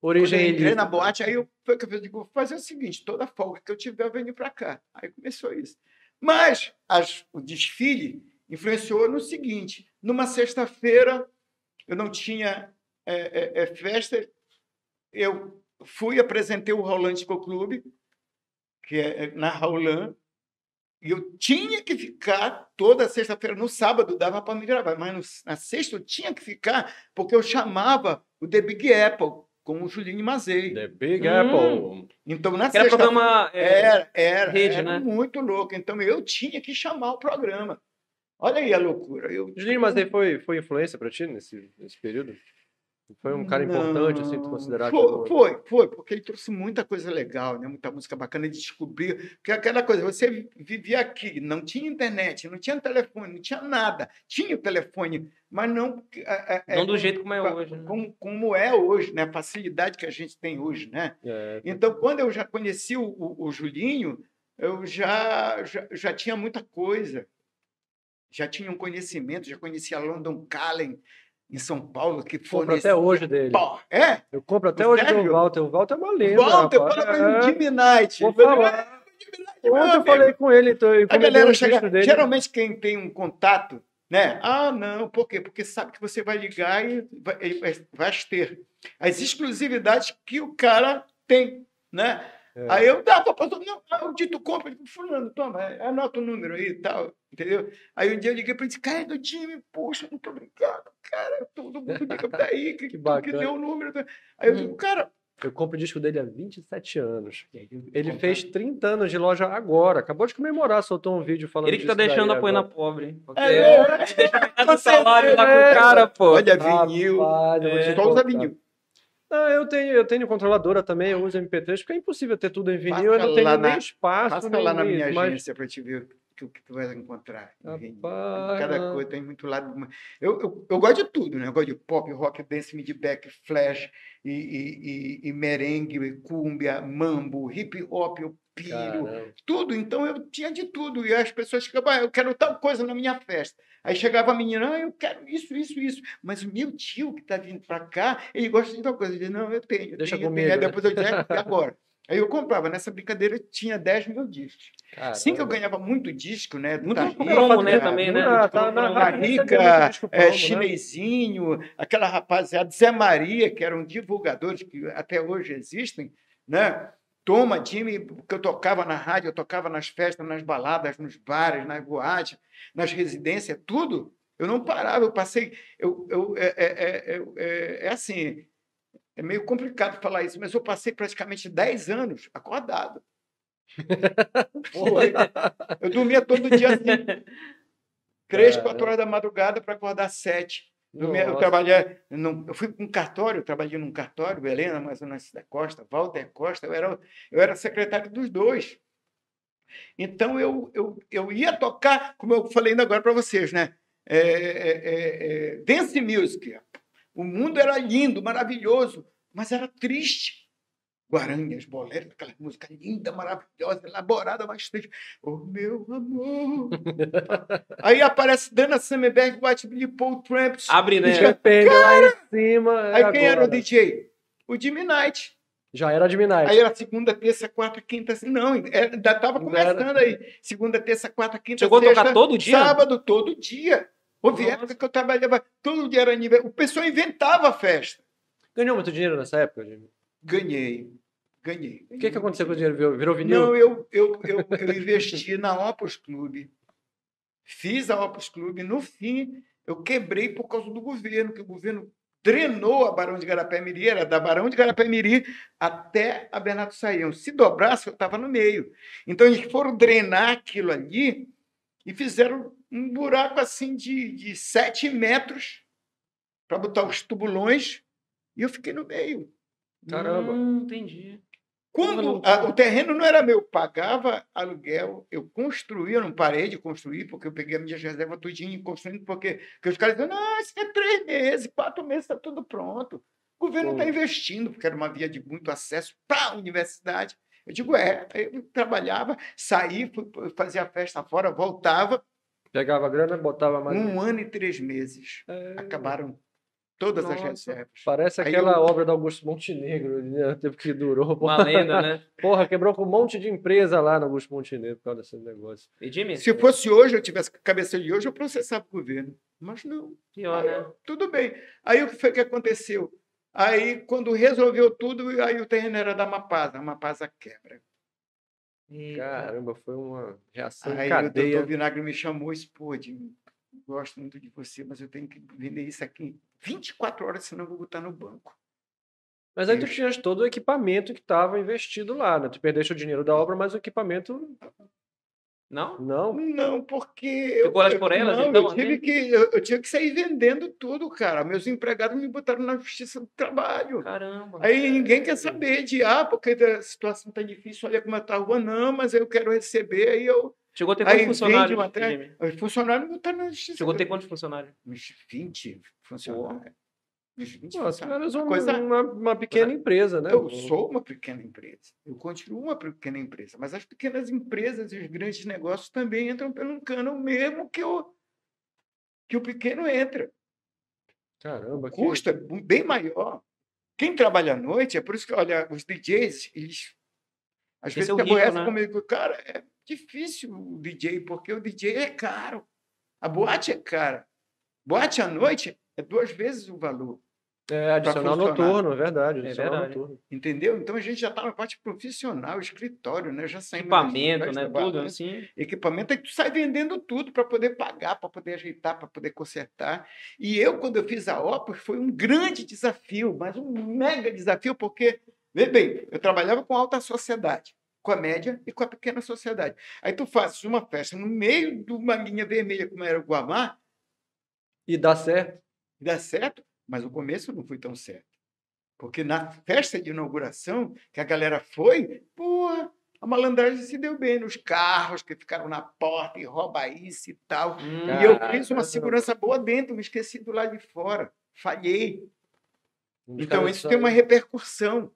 quando eu Origem entrei na boate, aí eu, foi o que eu fiz, digo, vou fazer o seguinte, toda folga que eu tiver, eu venho para cá. Aí começou isso. Mas as- o desfile influenciou no seguinte, numa sexta-feira, eu não tinha é, é, é, festa, eu fui, apresentei o Rolântico Clube, que é é na Raulan, e eu tinha que ficar toda sexta-feira, no sábado dava para me gravar, mas no- na sexta eu tinha que ficar, porque eu chamava o The Big Apple, com o Julinho Mazei. The Big Hum. Apple. Então, na Que era sexta programa. é, era, era, rede, era né? muito louco. Então, eu tinha que chamar o programa. Olha aí a loucura. Eu, Julinho Mazei foi, foi influência para ti nesse, nesse período? Foi um cara importante, assim, tu considerar foi, como- foi, foi, porque ele trouxe muita coisa legal, né? muita música bacana de descobrir. Porque aquela coisa, você vi- vivia aqui, não tinha internet, não tinha telefone, não tinha nada. Tinha o telefone, mas não. é, é, é, Não do jeito como é hoje, né? Como, como é hoje, né? A facilidade que a gente tem hoje, né? É, Então, quando eu já conheci o, o- o Julinho, eu já, já, já tinha muita coisa. Já tinha um conhecimento, já conhecia London Callen em São Paulo, que compro fornecia... até hoje dele. Pô, é? Eu compro até hoje Sério? do Walter. O Walter é uma lenda. Walter, rapaz. fala pra ele, É, Jimmy Knight. Vou falar. Ontem eu falei com ele, então, eu A galera chega... dele. Geralmente quem tem um contato, né? Ah, não, por quê? Porque sabe que você vai ligar e vai, vai- ter as exclusividades que o cara tem, né? É. Aí eu dava para todo não, ah, o Dito compra, fulano, toma, anota o número aí e tal, entendeu? Aí um dia eu liguei para ele e disse, cara, é do time, poxa, muito obrigado, cara, todo mundo liga daí, *laughs* que, Que que, bacana. deu o número. Aí eu digo, cara... Eu compro o disco dele há 27 anos. Ele fez 30 anos de loja agora. Acabou de comemorar, soltou um vídeo falando Ele que tá deixando a poena pobre. *laughs* É, deixa metade do salário lá com o cara, pô. Olha, vinil, eu te só usa vinil. Não, eu tenho, eu tenho controladora também, eu uso MP3, porque é impossível ter tudo em vinil, eu Passa não tenho lá nem na- espaço. Passa nem lá na isso, minha mas- agência para te ver que, o que tu vai encontrar. Rapaz, Cada coisa tem muito lado. Eu, eu, eu gosto de tudo, né? Eu gosto de pop, rock, dance, midback, flash, e, e, e, e merengue, cúmbia, mambo, hip hop, eu piro, Caramba. tudo. Então eu tinha de tudo. E as pessoas chegavam, ah, eu quero tal coisa na minha festa. Aí chegava a menina, ah, eu quero isso, isso, isso. Mas o meu tio que está vindo para cá, ele gosta de tal coisa. Eu disse, não, eu tenho, eu Deixa tenho, eu comigo, tenho. Aí né? depois eu disse, "É, agora? *laughs* Aí eu comprava. Nessa brincadeira tinha 10 mil discos. Assim que eu ganhava muito disco, né? Muito Tarrica, promo, né, também, né? Ah, tá, na recebeu Rica, é, promo, né? Chinesinho, aquela rapaziada, Zé Maria, que eram divulgadores que até hoje existem, né? Toma, Jimmy, que eu tocava na rádio, eu tocava nas festas, nas baladas, nos bares, nas boates, nas residências, tudo. Eu não parava, eu passei. Eu, eu, é, é, é, é, é assim, é meio complicado falar isso, mas eu passei praticamente 10 anos acordado. *laughs* Foi. Eu dormia todo dia assim, *laughs* três, quatro horas da madrugada para acordar sete. Dormia- Eu trabalhei, num, eu fui para um cartório, trabalhei num cartório, Helena Amazonas da Costa, Walter Costa, eu era, eu era secretário dos dois. Então eu, eu, eu ia tocar, como eu falei ainda agora para vocês, né? É, é, é, é, dance music. O mundo era lindo, maravilhoso, mas era triste. Guaranhas, boleros, aquela música linda, maravilhosa, elaborada, mas triste. Oh, meu amor. *laughs* Aí aparece Dana Summerberg, White Billy Paul Tramps. Abre, né? Chapéu lá em cima. é Aí quem era o agora. DJ? O Jimmy Knight. Já era de Midnight. Aí era segunda, terça, quarta, quinta. assim, Não, era- ainda estava Ainda era. começando aí. Segunda, terça, quarta, quinta, Chegou a sexta, tocar todo dia? sábado, todo dia. Houve Nossa. época que eu trabalhava, todo dia era aniversário. O pessoal inventava a festa. Ganhou muito dinheiro nessa época, Jimmy? Ganhei, ganhei. O que, que aconteceu com o dinheiro? Virou, virou vinil? Não, eu, eu, eu, eu investi na Opus Clube. Fiz a Opus Clube. No fim, eu quebrei por causa do governo, que o governo drenou a Barão de Garapé-Miri, era da Barão de Garapé-Miri até a Bernardo Saião. Se dobrasse, eu estava no meio. Então, eles foram drenar aquilo ali e fizeram um buraco assim de, de sete metros para botar os tubulões e eu fiquei no meio. Caramba. Hum, entendi. Quando a- o terreno não era meu, pagava aluguel, eu construía, eu não parei de construir, porque eu peguei a minha reserva tudinho e construindo, porque, porque os caras diziam, não, isso é três meses, quatro meses, está tudo pronto. O governo está investindo, porque era uma via de muito acesso para a universidade. Eu digo, é, eu trabalhava, saía, fui- fazia a festa fora, voltava, Pegava a grana, botava mais. um ano e três meses. É, Acabaram todas as Nossa. reservas. Parece Aí aquela eu- obra do Augusto Montenegro, né? tempo que durou. Uma lenda, né? *laughs* Porra, quebrou com um monte de empresa lá no Augusto Montenegro por causa desse negócio. E Jimmy? Se fosse hoje, eu tivesse cabeça de hoje, eu processava o governo. Mas não. Pior, Aí né? tudo bem. Aí o que foi que aconteceu? Aí, quando resolveu tudo, aí o terreno era da Mapasa. A Mapasa quebra. Eita. Caramba, foi uma reação em Aí o cadeia. doutor Vinagre me chamou e disse, pô, Edinho, gosto muito de você, mas eu tenho que vender isso aqui em 24 horas, senão eu vou botar no banco. Mas aí tu tinhas todo o equipamento que estava investido lá, né? Tu perdeste o dinheiro da obra, mas o equipamento Não? não. Não, porque. Ficou elas por elas, não, então, eu tive assim? que eu, eu tinha que sair vendendo tudo, cara. Meus empregados me botaram na justiça do trabalho. Caramba. Aí ninguém quer saber de, ah, porque a situação está difícil, olha como está a rua, não, mas eu quero receber, aí eu. Chegou a ter Aí quantos funcionários? Os funcionários me botaram na justiça. Chegou a ter quantos funcionários? Uns 20 funcionários. Uns 20 Pô, tu funcionários. eras um- Coisa- uma, uma pequena empresa, né? Eu sou uma pequena empresa. Eu continuo uma pequena empresa. Mas as pequenas empresas e os grandes negócios também entram pelo cano mesmo que o, que o pequeno entra. Caramba, O que... custo é bu- bem maior. Quem trabalha à noite, é por isso que, olha, os DJs, eles às Esse vezes é aborrecem né? comigo. Cara, é difícil o DJ, porque o DJ é caro. A boate é cara. Boate à noite é duas vezes o valor. É, adicional noturno, é verdade. É Adicional verdade. noturno. Entendeu? Então a gente já está na parte profissional, escritório, né? Já saímos Equipamento, né? trabalho, Tudo assim. equipamento, aí tu sai vendendo tudo para poder pagar, para poder ajeitar, para poder consertar. E eu, quando eu fiz a Opus, foi um grande desafio, mas um mega desafio, porque, vê bem, eu trabalhava com alta sociedade, com a média e com a pequena sociedade. Aí tu fazes uma festa no meio de uma linha vermelha, como era o Guamá, E dá certo. dá certo, mas o começo não foi tão certo. Porque na festa de inauguração, que a galera foi, porra, a malandragem se deu bem nos carros que ficaram na porta e rouba isso e tal. Hum, E eu fiz uma segurança boa dentro, me esqueci do lado de fora. Falhei. Então, isso tem uma repercussão.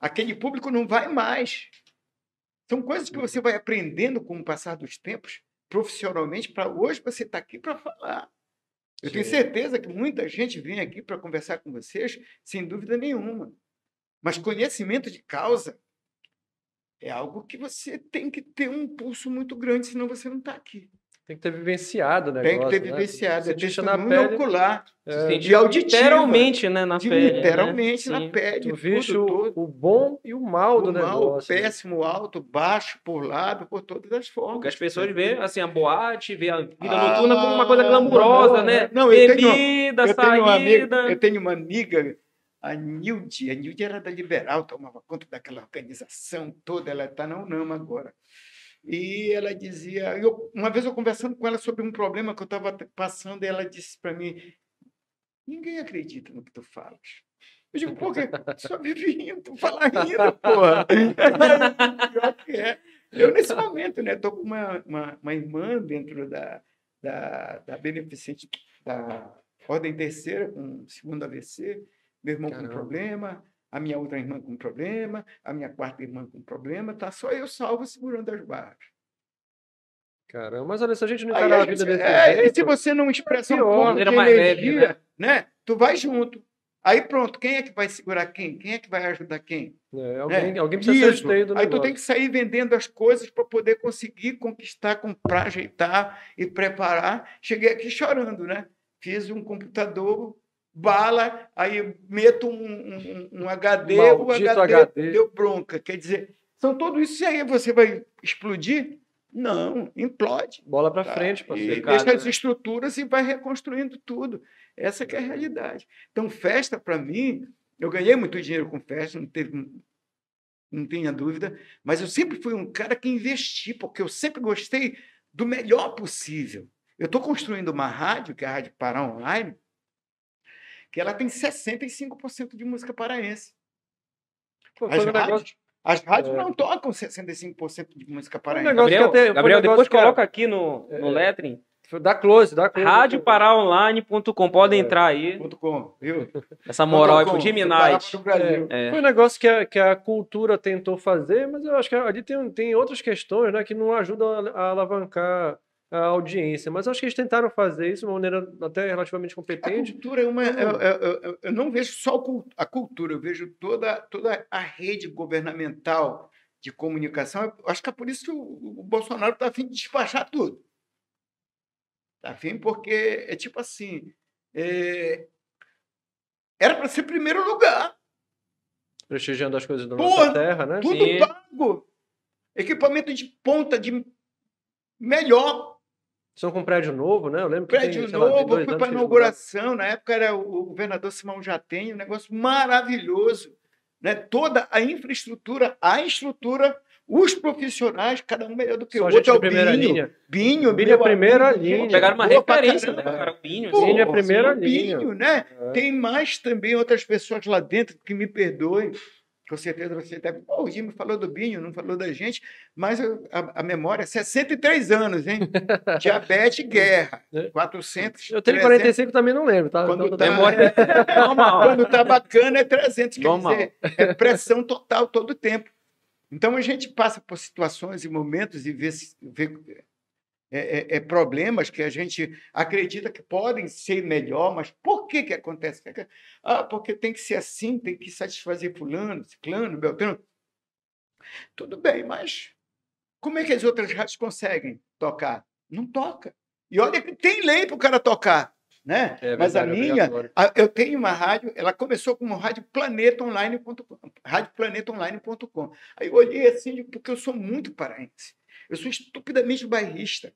Aquele público não vai mais. São coisas que Uhum. você vai aprendendo com o passar dos tempos, profissionalmente, para hoje você estar aqui para falar. Eu tenho Sim. certeza que muita gente vem aqui para conversar com vocês, sem dúvida nenhuma. Mas conhecimento de causa é algo que você tem que ter um pulso muito grande, senão você não está aqui. Tem que ter vivenciado o Tem que negócio. ter né? vivenciado, é Sentiste na testemunho pele. ocular, É, Sentiu de auditiva. Literalmente, né? Na pele. né? literalmente na Sim. pele, tu viste o, o bom e o mal do o mal, negócio. né? péssimo, alto, baixo, por lado, por todas as formas. Porque as pessoas veem assim, a boate, vê a vida Ah, noturna como uma coisa glamurosa, não, né? não, eu tenho- Bebida, eu tenho, uma amiga, saída. eu tenho uma amiga, a Nilde, a Nilde era da Liberal, tomava conta daquela organização toda, ela está na UNAM agora. E ela dizia, eu, uma vez eu conversando com ela sobre um problema que eu estava passando, e ela disse para mim: ninguém acredita no que tu falas. Eu digo, pô, que só vive rindo, fala rindo, porra. *laughs* Pior que é. Eu, nesse momento, né, estou com uma, uma, uma, irmã dentro da, da, da beneficente da Ordem Terceira, com segundo AVC, meu irmão Caramba. com problema, a minha outra irmã com problema, a minha quarta irmã com problema, tá só eu salvo segurando as barras. Caramba, mas olha, se a gente não encarar a, a vida desse é, jeito, se você não expressa um pouco de energia, né? né? Tu vai junto. Aí pronto, quem é que vai segurar quem? Quem é que vai ajudar quem? É, alguém, é. alguém precisa Isso. ser do Aí tu tem que sair vendendo as coisas para poder conseguir conquistar, comprar, ajeitar e preparar. Cheguei aqui chorando, né? Fiz um computador, bala, aí meto um, um, um HD, o HD, HD deu bronca. Quer dizer, são tudo isso aí, você vai explodir? Não, implode. Bola para tá? frente, parceiro. E deixa as estruturas e vai reconstruindo tudo. Essa é a realidade. Então, festa, para mim, eu ganhei muito dinheiro com festa, não, teve, não tenha dúvida, mas eu sempre fui um cara que investi, porque eu sempre gostei do melhor possível. Eu estou construindo uma rádio, que é a Rádio Pará Online, que ela tem 65% de música paraense. Pô, as, rádios, negócio... as rádios é... não tocam 65% de música paraense. Gabriel, até, Gabriel depois coloca aqui no, no é... lettering Dá close, dá close. Radioparaonline.com, pode é, entrar aí. .com, viu? Essa moral aí pro Jimmy Knight. É, é. Foi um negócio que a, que a cultura tentou fazer, mas eu acho que ali tem, tem outras questões né, que não ajudam a, a alavancar a audiência. Mas acho que eles tentaram fazer isso de uma maneira até relativamente competente. A cultura é uma. Eu, eu, eu, eu não vejo só a cultura, eu vejo toda, toda a rede governamental de comunicação. Acho que é por isso que o, o Bolsonaro está afim de despachar tudo. Tá afim porque é tipo assim. É... Era para ser primeiro lugar. Prestigiando as coisas da Pô, nossa terra, né? Tudo Sim. pago. Equipamento de ponta, de melhor. São com prédio novo, né? Eu lembro que prédio tem, novo, lá, fui para a inauguração. Na época era o governador Simão Jatém, um negócio maravilhoso. Né? Toda a infraestrutura, a estrutura os profissionais, cada um melhor do que o outro. É o primeira Binho. Linha. Binho, Binho é a primeira linha. Pegaram uma Boa referência, né, cara? O Binho. Pô, Binho é a primeira linha. Binho, né? É. Tem mais também outras pessoas lá dentro que me perdoem. Com certeza você deve. Pô, o Jimmy falou do Binho, não falou da gente, mas a, a memória é 63 anos, hein? *laughs* Diabetes, guerra. 400. É. Eu tenho 300. 45 também não lembro, tá? Quando então, tá, memória *laughs* é normal. Quando tá bacana é 300, quer normal. dizer, é pressão total todo o tempo. Então a gente passa por situações e momentos e vê, vê é, é, é, problemas que a gente acredita que podem ser melhor, mas por que que acontece? Ah, porque tem que ser assim, tem que satisfazer fulano, ciclano, beltrano. Tudo bem, mas como é que as outras rádios conseguem tocar? Não toca. E olha que tem lei para o cara tocar. Né? É Mas a minha, a, eu tenho uma rádio, ela começou como rádio planetaonline.com, radioplanetaonline.com. Aí eu olhei assim, porque eu sou muito paraense. Eu sou estupidamente bairrista.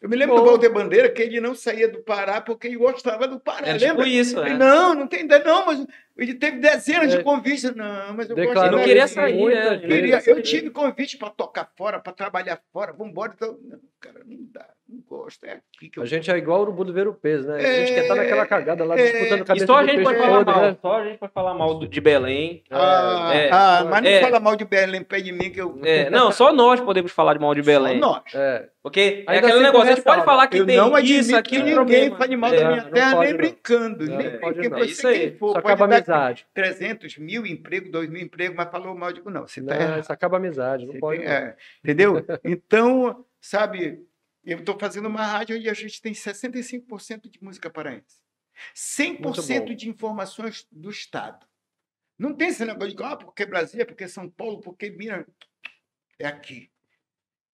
Eu me lembro Bom. do Walter Bandeira que ele não saía do Pará porque ele gostava do Pará. É tipo isso, é. Não, não tem ideia, não, mas ele teve dezenas é. de convites. Não, mas eu Declarou não queria sair. Né? Queria, eu tive convite para tocar fora, para trabalhar fora. Vamos embora. Então, não, cara, não dá, não gosto. É aqui que eu... A gente é igual o urubu do ver o peso, né? A gente quer estar tá naquela cagada lá é, disputando cabeça e só a gente pode falar mal. Né? Só a gente pode falar mal de Belém. Ah, é, ah mas não é. fala mal de Belém perto de mim que eu. É, não, só nós podemos falar de mal de Belém. Só nós. É. Porque é aquele negócio, a gente pode falar que eu tem não isso, aquilo, que ninguém fale mal da minha terra, nem brincando. Nem pode não. Isso aí. Só acaba amizade. 300 mil empregos, 2 mil empregos, mas falou mal, eu digo, não, você está errado. Isso acaba amizade, não pode. Entendeu? *laughs* Então, sabe, eu estou fazendo uma rádio onde a gente tem 65% de música paraense. 100% de informações do Estado. Não tem esse negócio de, ah, porque Brasília, porque São Paulo, porque Minas. É aqui.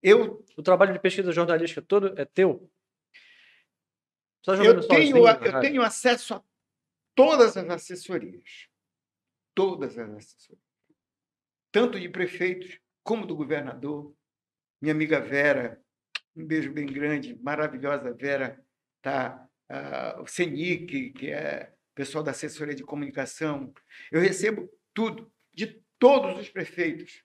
Eu, o trabalho de pesquisa jornalística todo é teu? Eu, tenho, eu tenho acesso a todas as assessorias. Todas as assessorias. Tanto de prefeitos como do governador. Minha amiga Vera, um beijo bem grande, maravilhosa Vera, tá? Uh, o CENIC, que é pessoal da assessoria de comunicação. Eu recebo tudo, de todos os prefeitos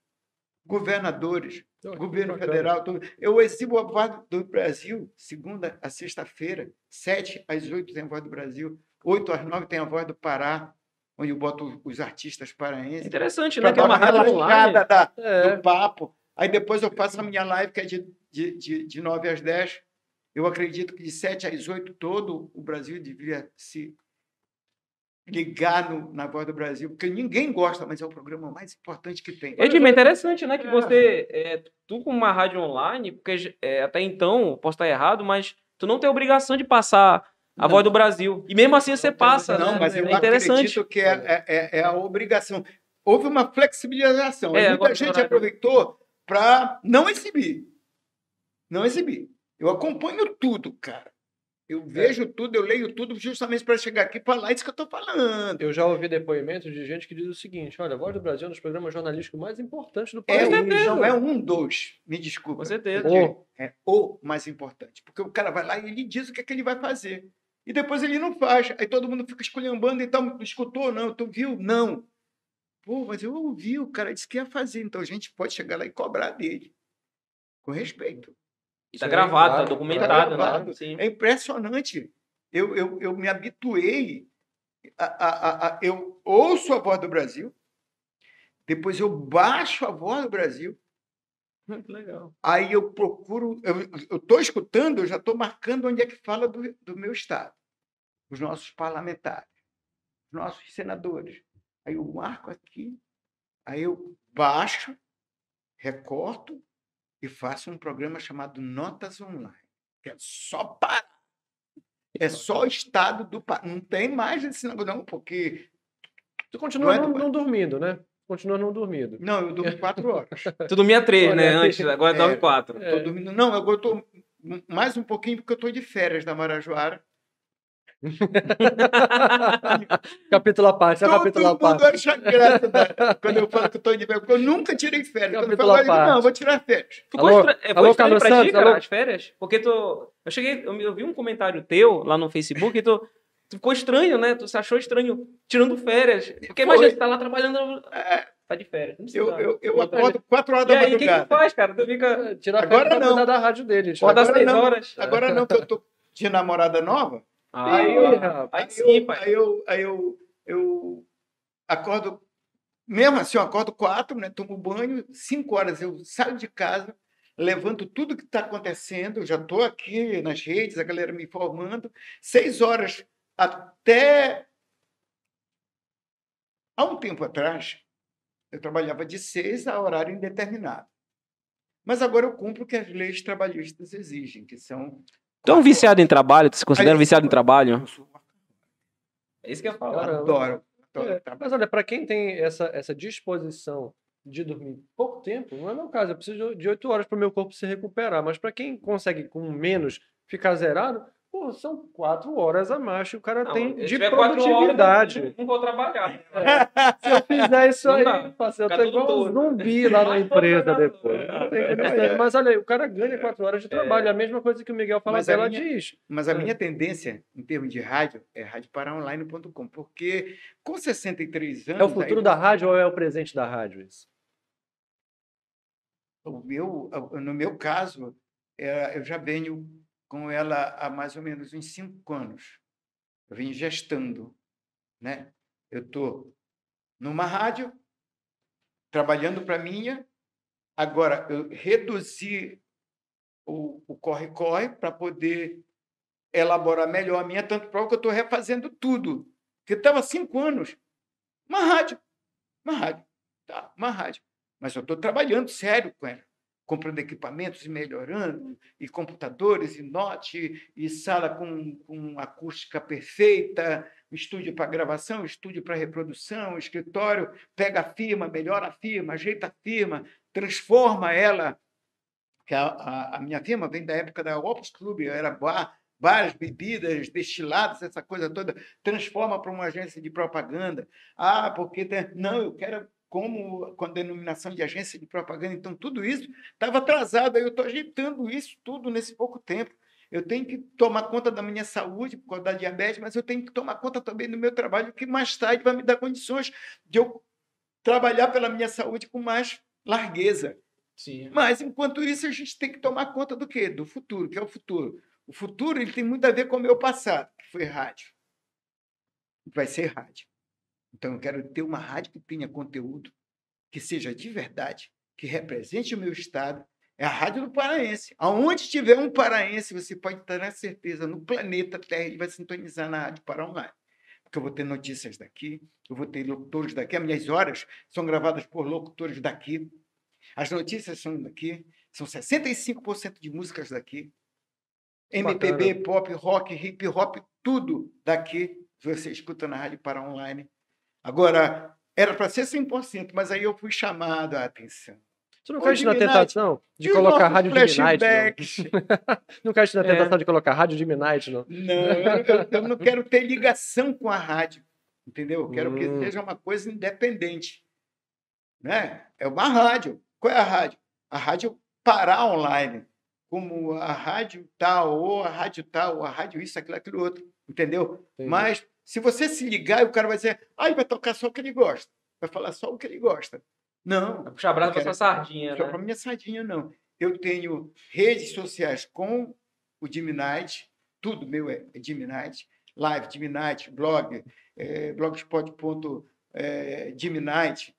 governadores, Oh, governo federal. tudo. Eu exibo a voz do Brasil, segunda a sexta-feira, sete às oito tem a voz do Brasil, oito às nove tem a voz do Pará, onde eu boto os artistas paraenses. interessante, né? Que é uma rádio online. da, É, do papo. Aí depois eu faço a minha live, que é de, de, de, de 9 às 10. Eu acredito que de 7 às 8 todo o Brasil devia se ligar no, na Voz do Brasil, porque ninguém gosta, mas é o programa mais importante que tem. Edmir, é interessante, né? Que É. você. É, tu com uma rádio online, porque é, até então, posso estar errado, mas tu não tem obrigação de passar a Não. voz do Brasil. E mesmo assim você passa. Não, né? mas eu é interessante. acredito que é, é, é- é a obrigação. Houve uma flexibilização. É, Muita gente aproveitou para não exibir. Não exibir. Eu acompanho tudo, cara. Eu vejo tudo, eu leio tudo justamente para chegar aqui e falar isso que eu estou falando. Eu já ouvi depoimentos de gente que diz o seguinte: olha, a Voz do Brasil é um dos programas jornalísticos mais importantes do É país. um, não é um, dois. Me desculpa. Com certeza. O. É o mais importante. Porque o cara vai lá e ele diz o que, é que ele vai fazer. E depois ele não faz. Aí todo mundo fica esculhambando, então, escutou? Não, tu viu? Não. Pô, mas eu ouvi, o cara disse que ia fazer. Então a gente pode chegar lá e cobrar dele. Com respeito. E tá Sim, gravado, claro, tá documentado, tá gravado. né? Sim. É impressionante. Eu, eu, eu me habituei. A, a, a, a- eu ouço a voz do Brasil, depois eu baixo a voz do Brasil, *laughs* Que legal. Aí eu procuro, eu estou escutando, eu já estou marcando onde é que fala do, do meu estado, os nossos parlamentares, os nossos senadores. Aí eu marco aqui, aí eu baixo, recorto e faço um programa chamado Notas Online, que é só para. É só o estado do país. Não tem mais esse negócio, não, porque. Tu continua Não é não, do- não dormindo, né? Continua não dormindo. Não, eu durmo quatro *laughs* horas. Tu dormia três, né? Antes, agora é, dorme quatro. É. Tô dormindo. Não, agora eu estou mais um pouquinho porque eu estou de férias da Marajoara. *laughs* capítulo à parte, é Todo capítulo à mundo parte. acha graça da- quando eu falo que estou de férias, porque eu nunca tirei férias. Quando eu Capítulo falo, eu digo, parte. não, eu vou tirar férias. Ficou Alô? estra- é, Alô, Carlos ti, Santos, cara, alô? as férias? Porque tu. Eu cheguei, eu, eu vi um comentário teu lá no Facebook e tu, tu ficou estranho, né? Tu se achou estranho tirando férias. Porque imagina, Foi. você tá lá trabalhando. É, Tá de férias. Não precisa. eu, eu, eu Outra- acordo 4 horas E da aí, o que, que tu faz, cara? Tu fica. Tirar Agora férias pra não. da rádio dele. Acorda às Agora não. horas. Agora não, que eu estou de namorada nova. Aí, rapaz. Aí eu, aí, eu, aí eu, eu acordo, mesmo assim, eu acordo quatro, né, tomo banho, cinco horas eu saio de casa, levanto tudo que está acontecendo, eu já estou aqui nas redes, a galera me informando, seis horas até... Há um tempo atrás, eu trabalhava de seis a horário indeterminado. Mas agora eu cumpro o que as leis trabalhistas exigem, que são... Tu é um quatro viciado em trabalho? Tu se considera um Aí- viciado em trabalho? É isso que eu ia eu falar. Adoro, adoro É, mas olha, para quem tem essa, essa disposição de dormir pouco tempo, não é meu caso. Eu preciso de oito horas para o meu corpo se recuperar. Mas para quem consegue com menos ficar zerado, pô, são quatro horas a mais que o cara Não, tem de horas, produtividade. eu não vou trabalhar. Se eu fizer isso Não aí, dá. parceiro, eu tô igual um zumbi lá na empresa depois. É. condições. Mas olha aí, o cara ganha quatro horas de trabalho. É a mesma coisa que o Miguel Mas a Falabella minha- diz. Mas a É. minha tendência, em termos de rádio, é radioparaonline.com, porque com 63 anos. É o futuro aí, da rádio ou é o presente da rádio isso? o meu, no meu caso, é, eu já venho com ela há mais ou menos uns cinco anos. Eu venho gestando. Né? Eu estou numa rádio, trabalhando para minha. Agora, eu reduzi o corre-corre para poder elaborar melhor a minha, tanto para que eu estou refazendo tudo. Porque estava cinco anos. Uma rádio. Uma rádio. Tá, uma rádio. Mas eu estou trabalhando sério com ela. Comprando equipamentos e melhorando, e computadores, e note, e sala com, com acústica perfeita, estúdio para gravação, estúdio para reprodução, escritório, pega a firma, melhora a firma, ajeita a firma, transforma ela. Que a, a, a minha firma vem da época da Opus Club, era bar, bares, bebidas, destilados, essa coisa toda, transforma para uma agência de propaganda. Ah, porque tem... não, eu quero como com a denominação de agência de propaganda, então tudo isso estava atrasado, aí eu estou ajeitando isso tudo nesse pouco tempo. Eu tenho que tomar conta da minha saúde por causa da diabetes, mas eu tenho que tomar conta também do meu trabalho, que mais tarde vai me dar condições de eu trabalhar pela minha saúde com mais largueza. Sim. Mas, enquanto isso, a gente tem que tomar conta do quê? Do futuro, que é o futuro. O futuro ele tem muito a ver com o meu passado, que foi rádio. Vai ser rádio. Então, eu quero ter uma rádio que tenha conteúdo, que seja de verdade, que represente o meu estado. É a Rádio do Paraense. Aonde tiver um paraense, você pode ter a certeza, no planeta Terra, ele vai sintonizar na Rádio Pará Online. Porque eu vou ter notícias daqui, eu vou ter locutores daqui. As minhas horas são gravadas por locutores daqui. As notícias são daqui. São 65% de músicas daqui. MPB, pop, rock, hip hop, tudo daqui você escuta na Rádio Pará Online. Agora, era para ser 100%, mas aí eu fui chamado a atenção. Você não caíste na Midnight, tentação de colocar rádio de Midnight, não? *laughs* Não caíste na É. tentação de colocar rádio de Midnight, não? Não, eu, eu- eu não quero ter ligação com a rádio, entendeu? Eu quero que Hum. seja uma coisa independente. Né? É uma rádio. Qual é a rádio? A rádio Pará Online. Como a rádio tal, ou a rádio tal, ou a rádio isso, aquilo, aquilo outro. Entendeu? Entendi. Mas se você se ligar, o cara vai dizer, ah, vai tocar só o que ele gosta. Vai falar só o que ele gosta. Não. Vai puxar brasa quero- sua sardinha, Só né? para minha sardinha, não. Eu tenho redes sociais com o Jimmy Night, tudo meu é Jimmy Night, live Jimmy Night, blog, eh, blogspot.jimmy Night,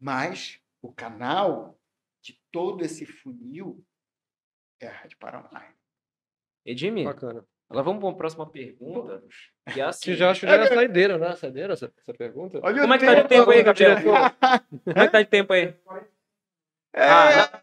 mas o canal de todo esse funil é a Rádio Pará Online. Edmir, Bacana. Agora vamos para a próxima pergunta. Que é assim. Que já acho que já era saideira, né? Saideira essa, essa pergunta? Olha Como é que tá de tempo aí, Gabriel? Como é que tá de tempo aí? É, Ah,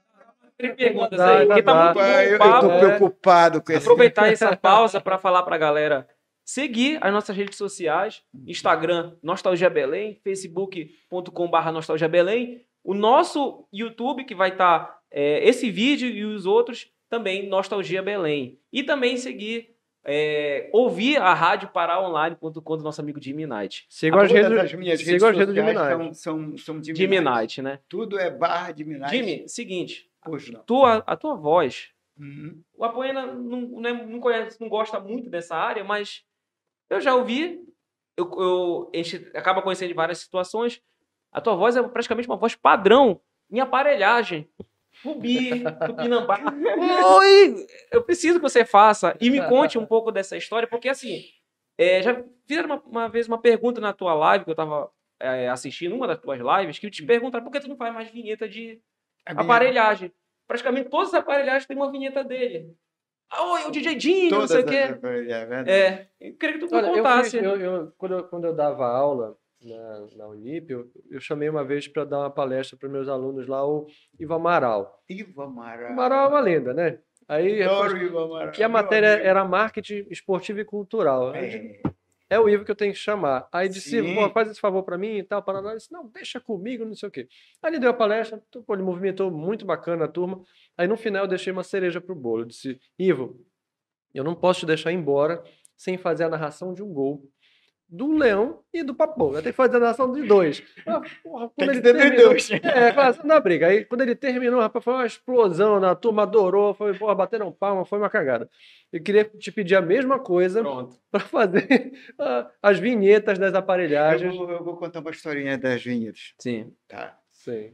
Tem perguntas Dá, aí. dá, tá rapaz, eu papo. estou preocupado com esse. Aproveitar essa pausa para falar para a galera seguir as nossas redes sociais, Instagram Nostalgia Belém, facebook.com.br Nostalgia Belém, o nosso YouTube que vai estar esse vídeo e os outros também Nostalgia Belém e também seguir é, ouvir a rádio paraonline.com do nosso amigo Jimmy Knight. Sigam as redes, as minhas redes sociais Midnight. são, são, são Jimmy, Jimmy Night. Knight, né? Tudo é barra Jimmy Night. Jimmy, seguinte, Pois não. tua, a tua voz Uhum. O Apoena não, não, é- não conhece, não gosta muito dessa área, mas eu já ouvi. Eu, eu- a gente acaba conhecendo em várias situações. A tua voz é praticamente uma voz padrão em aparelhagem. Rubi, Tupinambá. *laughs* Oi! Eu preciso que você faça e me conte um pouco dessa história, porque assim, é, já fizeram uma, uma vez uma pergunta na tua live, que eu tava é, assistindo, uma das tuas lives, que te perguntaram por que tu não faz mais vinheta de minha- aparelhagem. Praticamente todas as aparelhagens têm uma vinheta dele. Ah, oi, o DJ Dinho, não sei o quê. é verdade. É, eu queria que tu me Olha, eu, contasse. fiz- eu- eu- quando, eu, quando eu dava aula na, na Unip, eu, eu chamei uma vez para dar uma palestra para meus alunos lá, o Ivo Amaral. Ivo Amaral. Amaral é uma lenda, né? Aí, Adoro Ivo Amaral. e a matéria era marketing esportivo e cultural. É. É o Ivo que eu tenho que chamar. Aí disse, faz esse favor para mim e tal, para nós. Disse, não, deixa comigo, não sei o quê. Aí ele deu a palestra, pô, ele movimentou muito bacana a turma. Aí no final eu deixei uma cereja pro bolo. Eu disse, Ivo, eu não posso te deixar embora sem fazer a narração de um gol do Leão e do Papo. Eu tenho que fazer a narração de dois. Ah, porra, Tem quando que ele ter terminou, dois. é, quase na briga. Aí quando ele terminou, rapaz, foi uma explosão, né? a turma adorou, foi, porra, bateram palma, foi uma cagada. Eu queria te pedir a mesma coisa para fazer ah, as vinhetas das Eu aparelhagens. vou, eu vou contar uma historinha das vinhetas. Sim. Tá? Sim.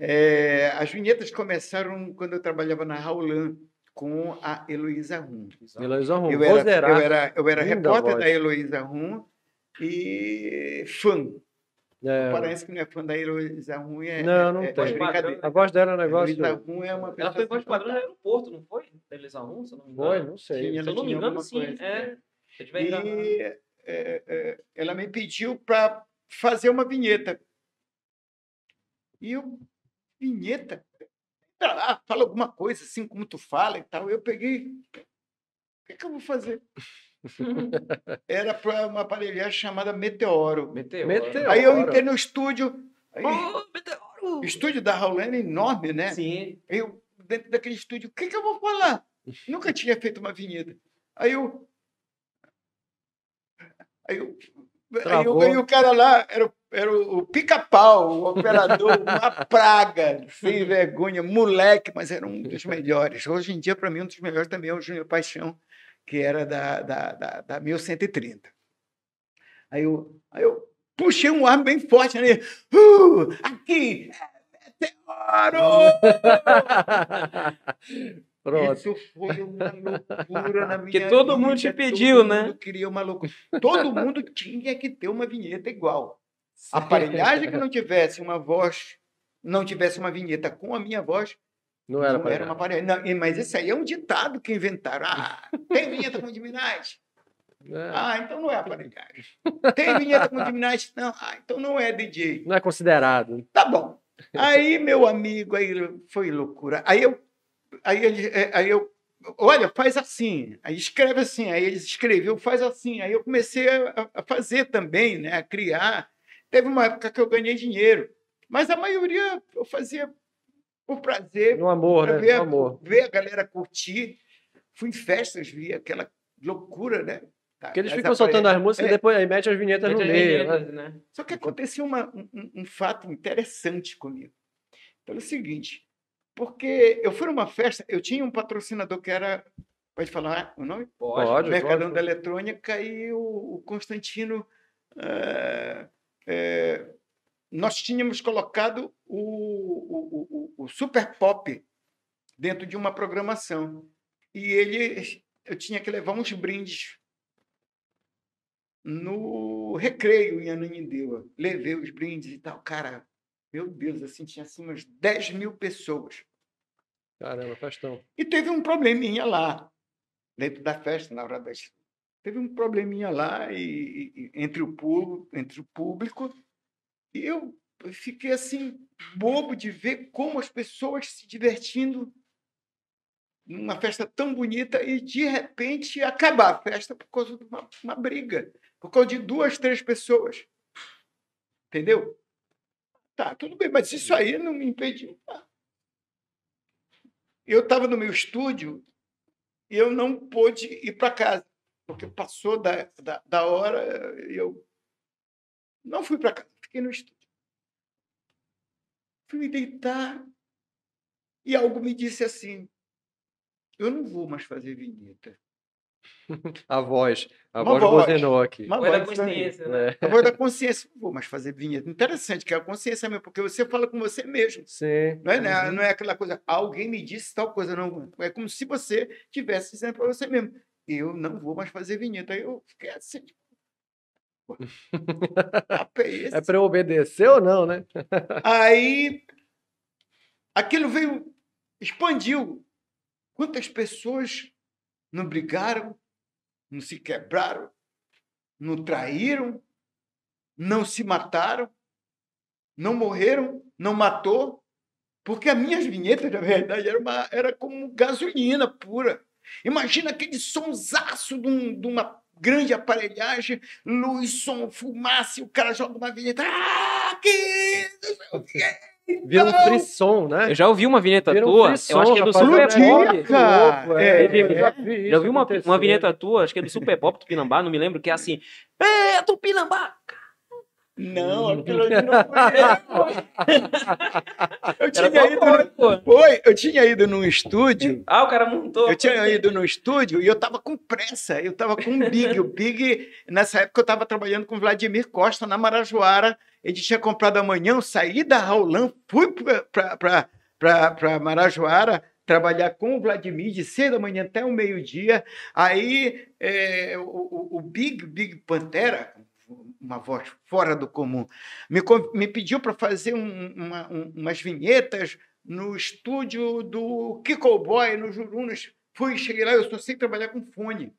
É, as vinhetas começaram quando eu trabalhava na Raulan com a Heloísa Rum. Heloísa Rum, Eu era, eu era, eu era Linda repórter voz. da Heloísa Rum e fã. É, Parece que não é fã da Heloísa Rum. É, Não, não é, tem. É a voz dela é um A negócio. Heloísa Rum é uma Ela foi pessoa voz padrão no aeroporto, não foi? Da Elisa Rum, se eu não me engano. Foi, não sei. Tinha, Se eu não me engano, sim. coisa, É. né? Se eu tiver. E é, é, ela me pediu para fazer uma vinheta. E eu, vinheta? Entra lá, fala alguma coisa assim como tu fala e tal. Eu peguei, o que, que eu vou fazer? *laughs* Era para uma aparelhagem chamada Meteoro. Meteoro. Meteoro. Aí eu entrei no estúdio, aí, Oh, Meteoro! o estúdio da Raulene é enorme, né? Sim. Eu, dentro daquele estúdio, o que, que eu vou falar? Nunca tinha feito uma vinheta. Aí eu. Aí eu. Aí, eu, aí o cara lá era, era o pica-pau, o operador, *laughs* uma praga, sem vergonha, moleque, mas era um dos melhores. Hoje em dia, para mim, um dos melhores também é o Júnior Paixão, que era da, da, da, da 1130. Aí eu, aí eu puxei um ar bem forte ali. Uh, aqui, é Meteoro! Pronto. Isso foi uma loucura na *laughs* minha Que todo vida, mundo te todo pediu, né? mundo queria uma loucura. Todo mundo tinha que ter uma vinheta igual. *laughs* A aparelhagem que não tivesse uma voz, não tivesse uma vinheta com a minha voz, Não era não era uma aparelhagem. Não, mas isso aí é um ditado que inventaram. Ah, tem vinheta com Diminite? *laughs* É, Ah, então não é aparelhagem. Tem vinheta com Diminite? Não, ah, então não é DJ. Não é considerado. Tá bom. Aí, meu amigo, aí foi loucura. Aí eu, aí ele, é, aí eu, olha, faz assim. Aí escreve assim. Aí eles escreveu, faz assim. Aí eu comecei a, a fazer também, né? A criar. Teve uma época que eu ganhei dinheiro, mas a maioria eu fazia por prazer, No amor, para né? ver, No a- amor. ver a galera curtir. Fui em festas, vi aquela loucura, né? Porque eles As ficam soltando as músicas É. e depois aí mete as vinhetas no Muitas meio. vinhetas, né? né? Só que aconteceu uma- um, um- um fato interessante comigo. Pelo seguinte, porque eu fui numa festa, eu tinha um patrocinador que era, pode falar o nome? Pode, Mercadão pode. da Eletrônica e o, o Constantino. eh, nós tínhamos colocado o, o, o, o Super Pop dentro de uma programação. E ele, eu tinha que levar uns brindes no recreio em Ananindeua. Levei os brindes e tal. Cara, meu Deus, assim, tinha assim umas 10 mil pessoas. Caramba, festão. E teve um probleminha lá, dentro da festa, na hora das. Teve um probleminha lá e, e- e- entre, o público, entre o público. Eu fiquei assim, bobo de ver como as pessoas se divertindo numa festa tão bonita e, de repente, acabar a festa por causa de uma, uma briga, por causa de duas, três pessoas. Entendeu? Tá, tudo bem, mas isso aí não me impediu. Eu estava no meu estúdio e eu não pude ir para casa, porque passou da, da, da hora e eu não fui para casa, fiquei no estúdio. Fui me deitar e algo me disse assim: eu não vou mais fazer vinheta. *laughs* A voz. A Uma voz, voz. buzinou aqui. Uma da voz também. consciência, né? É. A voz da consciência, não vou mais fazer vinheta. Interessante, que é a consciência mesmo, porque você fala com você mesmo. Sim. Não é, né? Uhum. não é aquela coisa, alguém me disse tal coisa, não. É como se você estivesse dizendo para você mesmo. Eu não vou mais fazer vinheta. Aí eu fiquei assim. Tipo, "Pô, papo é *laughs* esse?" É para eu obedecer ou não, né? Aí aquilo veio, expandiu. Quantas pessoas não brigaram, não se quebraram, não traíram, não se mataram, não morreram, não matou, porque as minhas vinhetas, na verdade, era, uma, era como gasolina pura. Imagina aquele sonsaço de, um- de uma grande aparelhagem, luz, som, fumaça, e o cara joga uma vinheta. Ah, que não sei o quê. Vira um Então, frisson, né? Eu já ouvi uma vinheta Vira um tua, frisson, eu acho que é do Super é Pop. cara. É, é, eu é. já vi Já ouvi isso uma, uma vinheta tua, acho que é do Super Pop Tupinambá, não me lembro, que é assim. É, Tupinambá! Não, aquilo ali não foi *laughs* eu. Tinha ido. no-. Foi, eu tinha ido num estúdio. Ah, o cara montou. Eu tinha ido no estúdio e eu estava com pressa, eu estava com o Big. O Big, nessa época, eu estava trabalhando com o Vladimir Costa na Marajoara. Ele tinha comprado amanhã, eu saí da Raulan, fui para Marajoara trabalhar com o Vladimir de cedo da manhã até o meio-dia. Aí é, o- o Big, Big Pantera, uma voz fora do comum, me, me pediu para fazer um- uma- um- umas vinhetas no estúdio do Kiko Boy, no Jurunas. Fui, cheguei lá, eu só sei trabalhar com fone.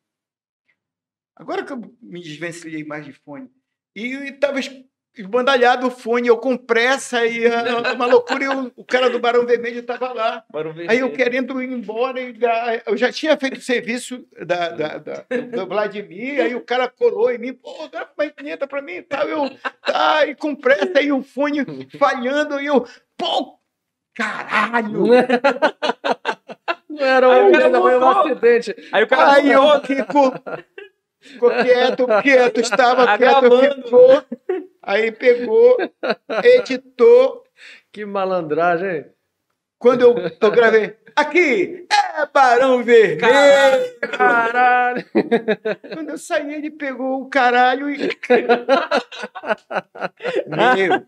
Agora que eu me desvencilhei mais de fone. E estava esbandalhado o fone, eu com pressa, e ah, uma loucura, e o, cara do Barão Vermelho estava lá. Para o ver Aí eu querendo ir embora, e da- eu já tinha feito o serviço da, da- da- do Vladimir, aí o cara colou em mim, pô, dá uma vinheta para mim e tal. Eu, tá, e com pressa, e o fone falhando, e eu, pô, caralho! Não era Aí um, ainda foi um acidente. Aí o cara Aí eu montou. Fico, ficou quieto, quieto, estava quieto, ficou. Aí pegou, editou. Que malandragem. Quando eu, eu gravei, aqui, é Barão Vermelho. Caralho. Quando eu saí, ele pegou o caralho e. Meu,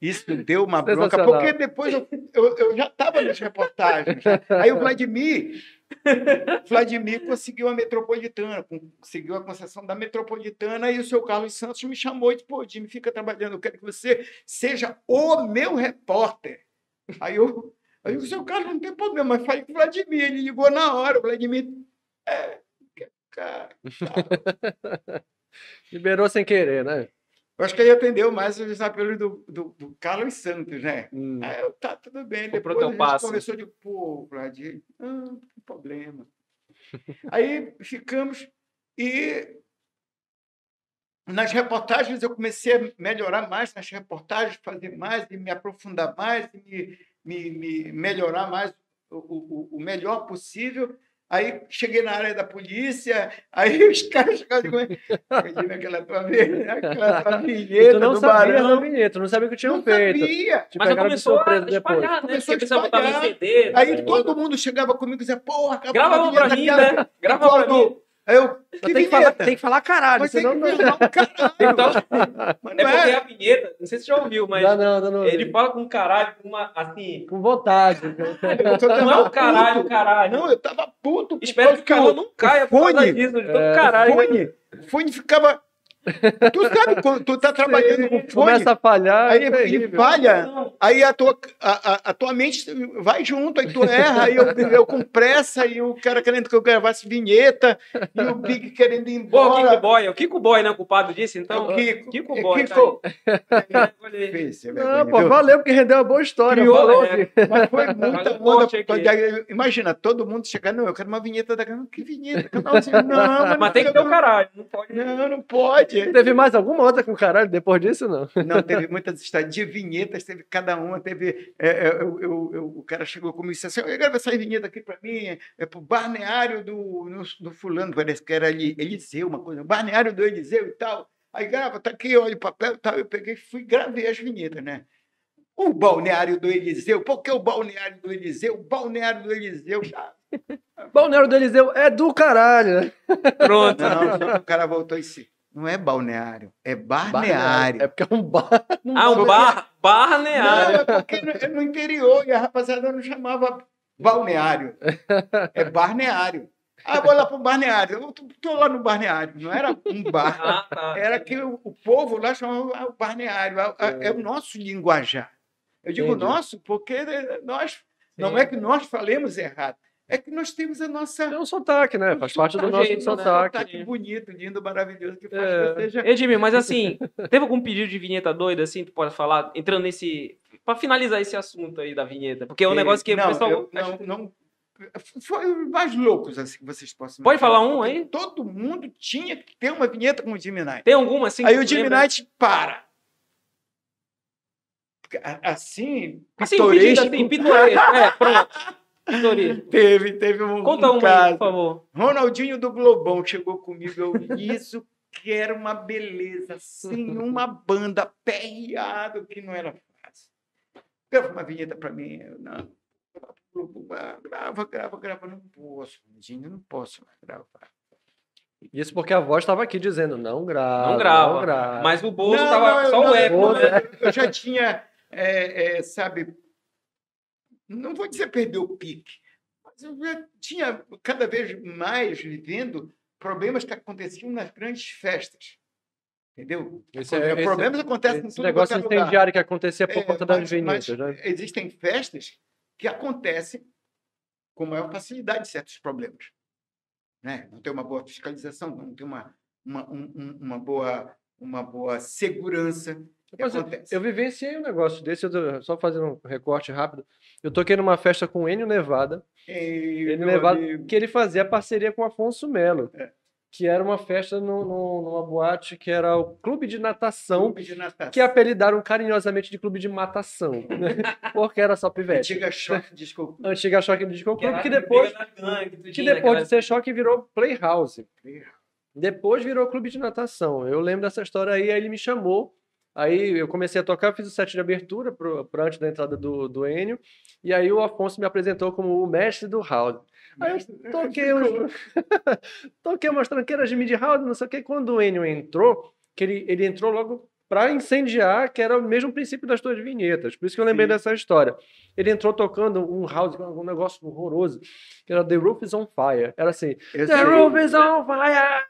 Isso deu uma bronca, porque depois eu, eu, eu já estava nas reportagens. Aí o Vladimir, *laughs* Vladimir conseguiu a metropolitana, conseguiu a concessão da metropolitana, e o seu Carlos Santos me chamou e disse: pô, Jimmy, fica trabalhando, eu quero que você seja o meu repórter. Aí eu, aí o seu Carlos não tem problema, mas falei com o Vladimir, ele ligou na hora, o Vladimir. É, cara, *laughs* Liberou sem querer, né? Eu acho que ele atendeu mais os apelos do, do, do Carlos Santos, né? Hum. Aí eu, tá, tudo bem. Comprou Depois teu a gente conversou de, pô, Vladir, ah, tem problema. Aí ficamos e nas reportagens eu comecei a melhorar mais nas reportagens, fazer mais e me aprofundar mais e me, me, me melhorar mais o, o, o melhor possível. Aí cheguei na área da polícia, aí *laughs* os caras chegavam e diziam, aquela tua, aquela tua *laughs* vinheta tu não do sabia Barão. da vinheta, não sabia o que tinham Não feito. sabia. Te Mas pegaram de começou a espalhar, né? Começou a espalhar. CD. Aí né? todo mundo chegava comigo e dizia, porra, acabou Grava pra mim, daquela- né? Grava pra mim. Aí eu, que Tem que, falar, tem que falar caralho, Mas tem que não. um *laughs* caralho. Então, Mas é não porque é. a vinheta, não sei se você já ouviu, mas não, dá não. ele fala com caralho, com uma, assim, Com vontade. *laughs* Não é o caralho, puto. caralho. Não, eu tava puto. Espero que o carro não caia por causa disso, de todo É, caralho. né? fone, fone ficava... Tu sabe, quando tu tá trabalhando com fone, Começa a falhar. aí é terrível. falha, Não, aí a tua, a, a, a tua mente vai junto, aí tu erra, aí eu, eu com pressa, e o cara querendo que eu gravasse vinheta, e o Big querendo ir Pô, o Kiko embora. Boy, o Kiko Boy não é culpado disso, É então? o Kiko. Kiko É Boy, Kiko. É Não, vergonha, pô, valeu, porque rendeu uma boa história. Criou, Falou né? Mas foi muita onda. Imagina, todo mundo chegar, não, eu quero uma vinheta da Que vinheta? Canalzinho, não, mas, *laughs* Mas tem que ter o caralho, não pode. Não, não pode. Teve mais alguma outra com caralho depois disso, não? Não, teve muitas histórias de vinhetas, teve cada uma, teve. é, é, eu- eu- eu- o cara chegou comigo e disse assim: eu quero essa vinheta aqui para mim, é pro balneário do, no- do fulano, parece que era ali, Eliseu, uma coisa, balneário do Eliseu e tal. Aí grava, tá aqui, olha o papel e tal. Eu peguei e fui gravei as vinhetas, né? O balneário do Eliseu, por que o balneário do Eliseu? O balneário do Eliseu. Ah, *laughs* Balneário do Eliseu é do caralho, né? Pronto. Não, o cara voltou e disse: não é balneário, é barneário. É porque é um bar. Ah, um bar, barneário. Não, é porque é no interior e a rapaziada não chamava balneário. É barneário. Ah, vou lá para o barneário. Eu estou lá no barneário. Não era um bar. Ah, tá. Era que o, o povo lá chamava o barneário. É, é- é o nosso linguajar. Eu digo Entendi. nosso porque nós. Não Sim. é que nós falemos errado. É que nós temos a nossa. É um sotaque, né? Faz parte do nosso né? sotaque. sotaque bonito, lindo, maravilhoso, que faz É. que seja. Edmir, mas assim, teve algum pedido de vinheta doida, assim, tu pode falar, entrando nesse... Pra finalizar esse assunto aí da vinheta, porque é um negócio que não, o pessoal... eu não, não, foi mais loucos assim, que vocês possam Pode falar um aí? Todo mundo tinha que ter uma vinheta com o Jimmy Knight. Tem alguma, assim, aí o Jimmy lembra? Knight para. Assim, Assim, um pedido pitoresco, assim, pitoresco. É, pronto. *laughs* Teve, teve um, Conta um aí, caso. por favor. Ronaldinho do Globão chegou comigo, eu isso que era uma beleza, sem uma banda, perreado, que não era fácil. Grava uma vinheta para mim. Eu, não, ah, grava, grava, grava, não posso, Ronaldinho, não posso mais gravar. Isso porque a voz estava aqui dizendo, não grava. Não grava. Não grava. Mas o bolso Não, tava não, só não, o eco, né? Eu já tinha, é, é, sabe, não vou dizer perder o pique, mas eu já tinha cada vez mais vivendo problemas que aconteciam nas grandes festas. Entendeu? Esse, é- esse- problemas acontecem em esse tudo negócio quanto é incendiário que acontecia por É, conta das mas né? Existem festas que acontecem com maior facilidade certos problemas. Né? Não tem uma boa fiscalização, não tem uma, uma, um- um- uma, boa, uma boa segurança. Mas eu-. Eu vivenciei um negócio desse, eu tô só fazendo um recorte rápido. Eu toquei numa festa com o Enio Nevada, Ei, Enio Nevada amigo. que ele fazia parceria com o Afonso Melo, É. que era uma festa no- no- numa boate que era o Clube de Natação, Clube de natação. que apelidaram carinhosamente de Clube de Matação, né? *laughs* porque era só pivete. Antiga choque, desculpa. Antiga Choque Disco Clube, que depois, que tudinho, depois aquela- de ser choque virou Playhouse. Depois virou clube de natação. Eu lembro dessa história aí, aí ele me chamou. Aí eu comecei a tocar, fiz o set de abertura para antes da entrada do, do Enio. E aí o Afonso me apresentou como o mestre do house. Aí eu *laughs* toquei, uns... *laughs* toquei umas tranqueiras de mid house, não sei o que. Quando o Enio entrou, que ele, ele entrou logo para incendiar, que era o mesmo princípio das tuas vinhetas. Por isso que eu lembrei Sim. dessa história. Ele entrou tocando um house, um negócio horroroso, que era The Roof is on Fire. Era assim, Eu The sei. roof is on fire,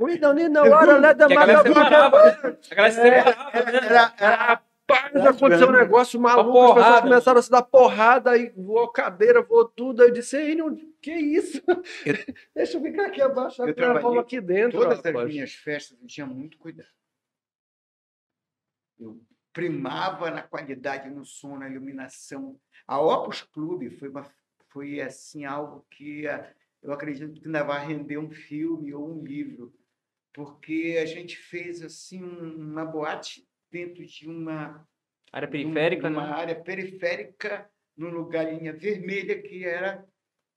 we don't need no water, let the mother. A galera se É, separava, Era, né? era, era, Rapaz, aconteceu um negócio maluco, as pessoas começaram a se dar porrada, aí voou cadeira, voou tudo. Aí eu disse, Ei, não, que isso? *laughs* Deixa eu ficar aqui abaixo, Eu eu trabalhei aqui dentro. todas as rapaz. minhas festas eu tinha muito cuidado. Eu primava na qualidade no som, na iluminação. A Opus Clube foi, uma, foi assim, algo que eh, eu acredito que ainda vai render um filme ou um livro, porque a gente fez assim um- uma boate dentro de uma Área periférica, uma né? área periférica, num lugar linha vermelha, que era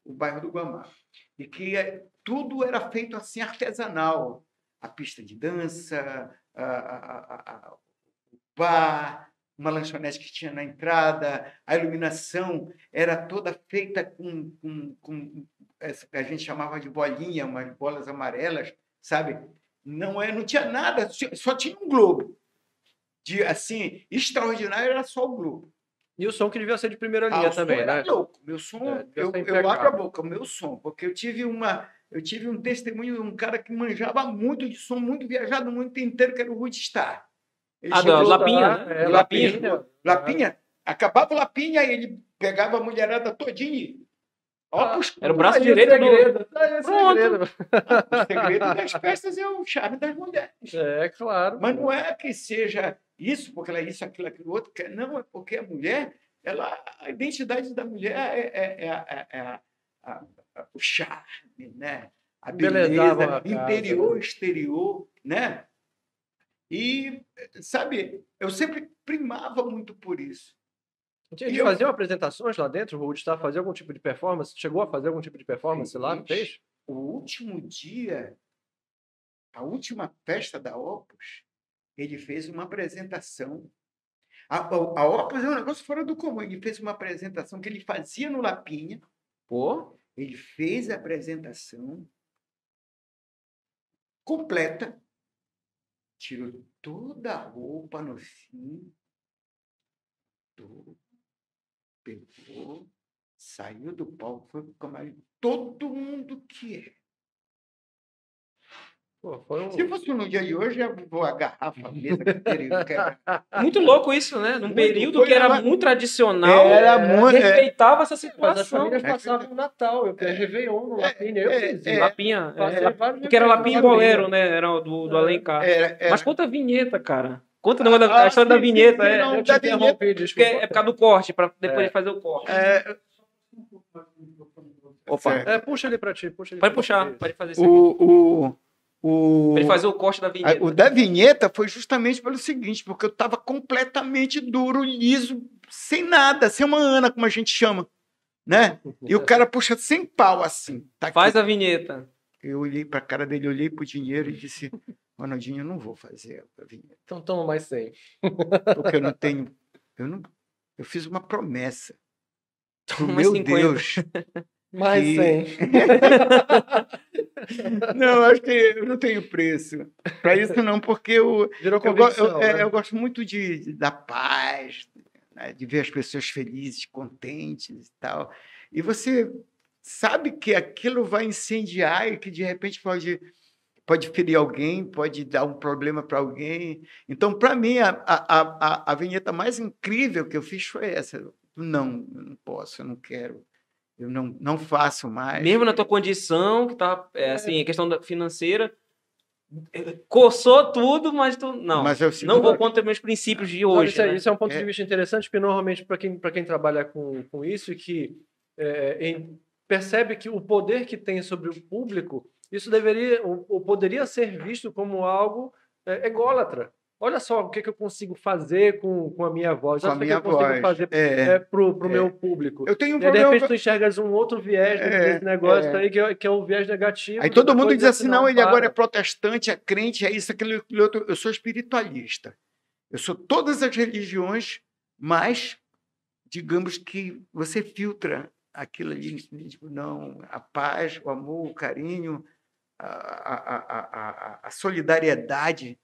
o bairro do Guamá. E que eh, tudo era feito assim artesanal. A pista de dança, a, a, a, o bar, uma lanchonete que tinha na entrada, a iluminação era toda feita com, com, com a gente chamava de bolinha, umas bolas amarelas, sabe? Não, é, não tinha nada, só- tinha um globo. De, assim, extraordinário era só o globo. E o som que devia ser de primeira Ah, linha som também, né? louco. Meu som, É, eu, eu abro a boca, o meu som, porque eu tive uma, eu tive um testemunho de um cara que manjava muito de som, muito viajado mundo inteiro, que era o Woodstock. Ele Ah, lá- Lapinha, lá, né? é, Do Lapinha. Lapinha. Lapinha, acabava o Lapinha, aí ele pegava a mulherada todinha. Ó, pros- Era o braço direito do- segredo, aí o Pronto. segredo. *laughs* o segredo das festas é o charme das mulheres. É, claro. Mas não é que seja isso, porque ela é isso, aquilo, aquilo outro. que- Não, é porque a mulher, ela, a identidade da mulher é, é- é a- é a- a- a- o charme, né? a beleza, interior, exterior, né? E, sabe, eu sempre primava muito por isso. Eles E eu- faziam apresentações lá dentro? O Woodstock fazia algum tipo de performance? Chegou a fazer algum tipo de performance lá? Fez. Fez? O último dia, a última festa da Opus, ele fez uma apresentação. A, a, a Opus é um negócio fora do comum. Ele fez uma apresentação que ele fazia no Lapinha. Pô, Ele fez a apresentação completa, tirou toda a roupa no fim, todo, pegou, saiu do palco, foi pro camarim, todo mundo que é. Pô, foi um... Se fosse no dia de hoje, eu vou agarrar a mesa que era- *laughs* muito louco isso, né? Num Muito. período que era uma- muito tradicional, Era muito. é, respeitava essa Mas as situação. famílias É. passavam o Natal, eu é, Réveillon no Lapinha, eu é, fiz é. Lapinha, é, porque era Lapinha e no Bolero, né? Era do, do É. Alencar. era, era- Mas conta a vinheta, cara. Conta o da, a Ah, história da sim, vinheta. é, não, Eu te interrompi, porque desculpa. é por causa do corte, pra depois É. fazer o corte. é, Opa. É, puxa ele pra ti, puxa ele pode pra puxar, ti. pode fazer isso. aqui. o, o, o, Pra ele fazer o corte da a- vinheta. o da vinheta foi justamente pelo seguinte, porque eu estava completamente duro, liso, sem nada, sem uma ana, como a gente chama. Né? E o cara puxa sem pau assim. Tá aqui. Faz a vinheta. Eu olhei para a cara dele, olhei para o dinheiro e disse: Ronaldinho, eu não vou fazer a vinheta, Então toma mais 100. porque eu não *laughs* tenho. Eu, não, eu fiz uma promessa. Pro Mais meu 50. Deus. *laughs* Mais Que- 100. *laughs* Não, acho que eu não tenho preço para isso, não, porque eu, Virou eu, convicção, eu- é, né? eu gosto muito de, de- da paz, né, de ver as pessoas felizes, contentes e tal. E você sabe que aquilo vai incendiar e que de repente pode, pode ferir alguém, pode dar um problema para alguém. Então, para mim, a, a, a, a vinheta mais incrível que eu fiz foi essa. Não, eu não posso, eu não quero, eu não, não faço mais. Mesmo na tua condição, que tá, é, assim, a questão da financeira, é, coçou tudo, mas tu, não, Mas eu não vou contra meus princípios de Não, hoje, isso, é, né? isso é um ponto É. de vista interessante, porque normalmente, para quem, pra quem trabalha com, com isso que é, em- percebe que o poder que tem sobre o público, isso deveria ou, ou poderia ser visto como algo é, ególatra. Olha só o que, que eu consigo fazer com, com a minha voz, Com a olha só o que minha eu consigo voz. fazer É. é, pro, pro é. meu público. Eu tenho um aí, de problema. repente, tu enxergas um outro viés É, desse negócio é. aí, que é, que é o viés negativo. Aí todo mundo diz assim: não, ele agora é para. protestante, é crente, é isso, aquilo, aquilo outro. Eu sou espiritualista. Eu sou todas as religiões, mas digamos que você filtra aquilo ali, tipo, não, a paz, o amor, o carinho, a, a, a, a, solidariedade.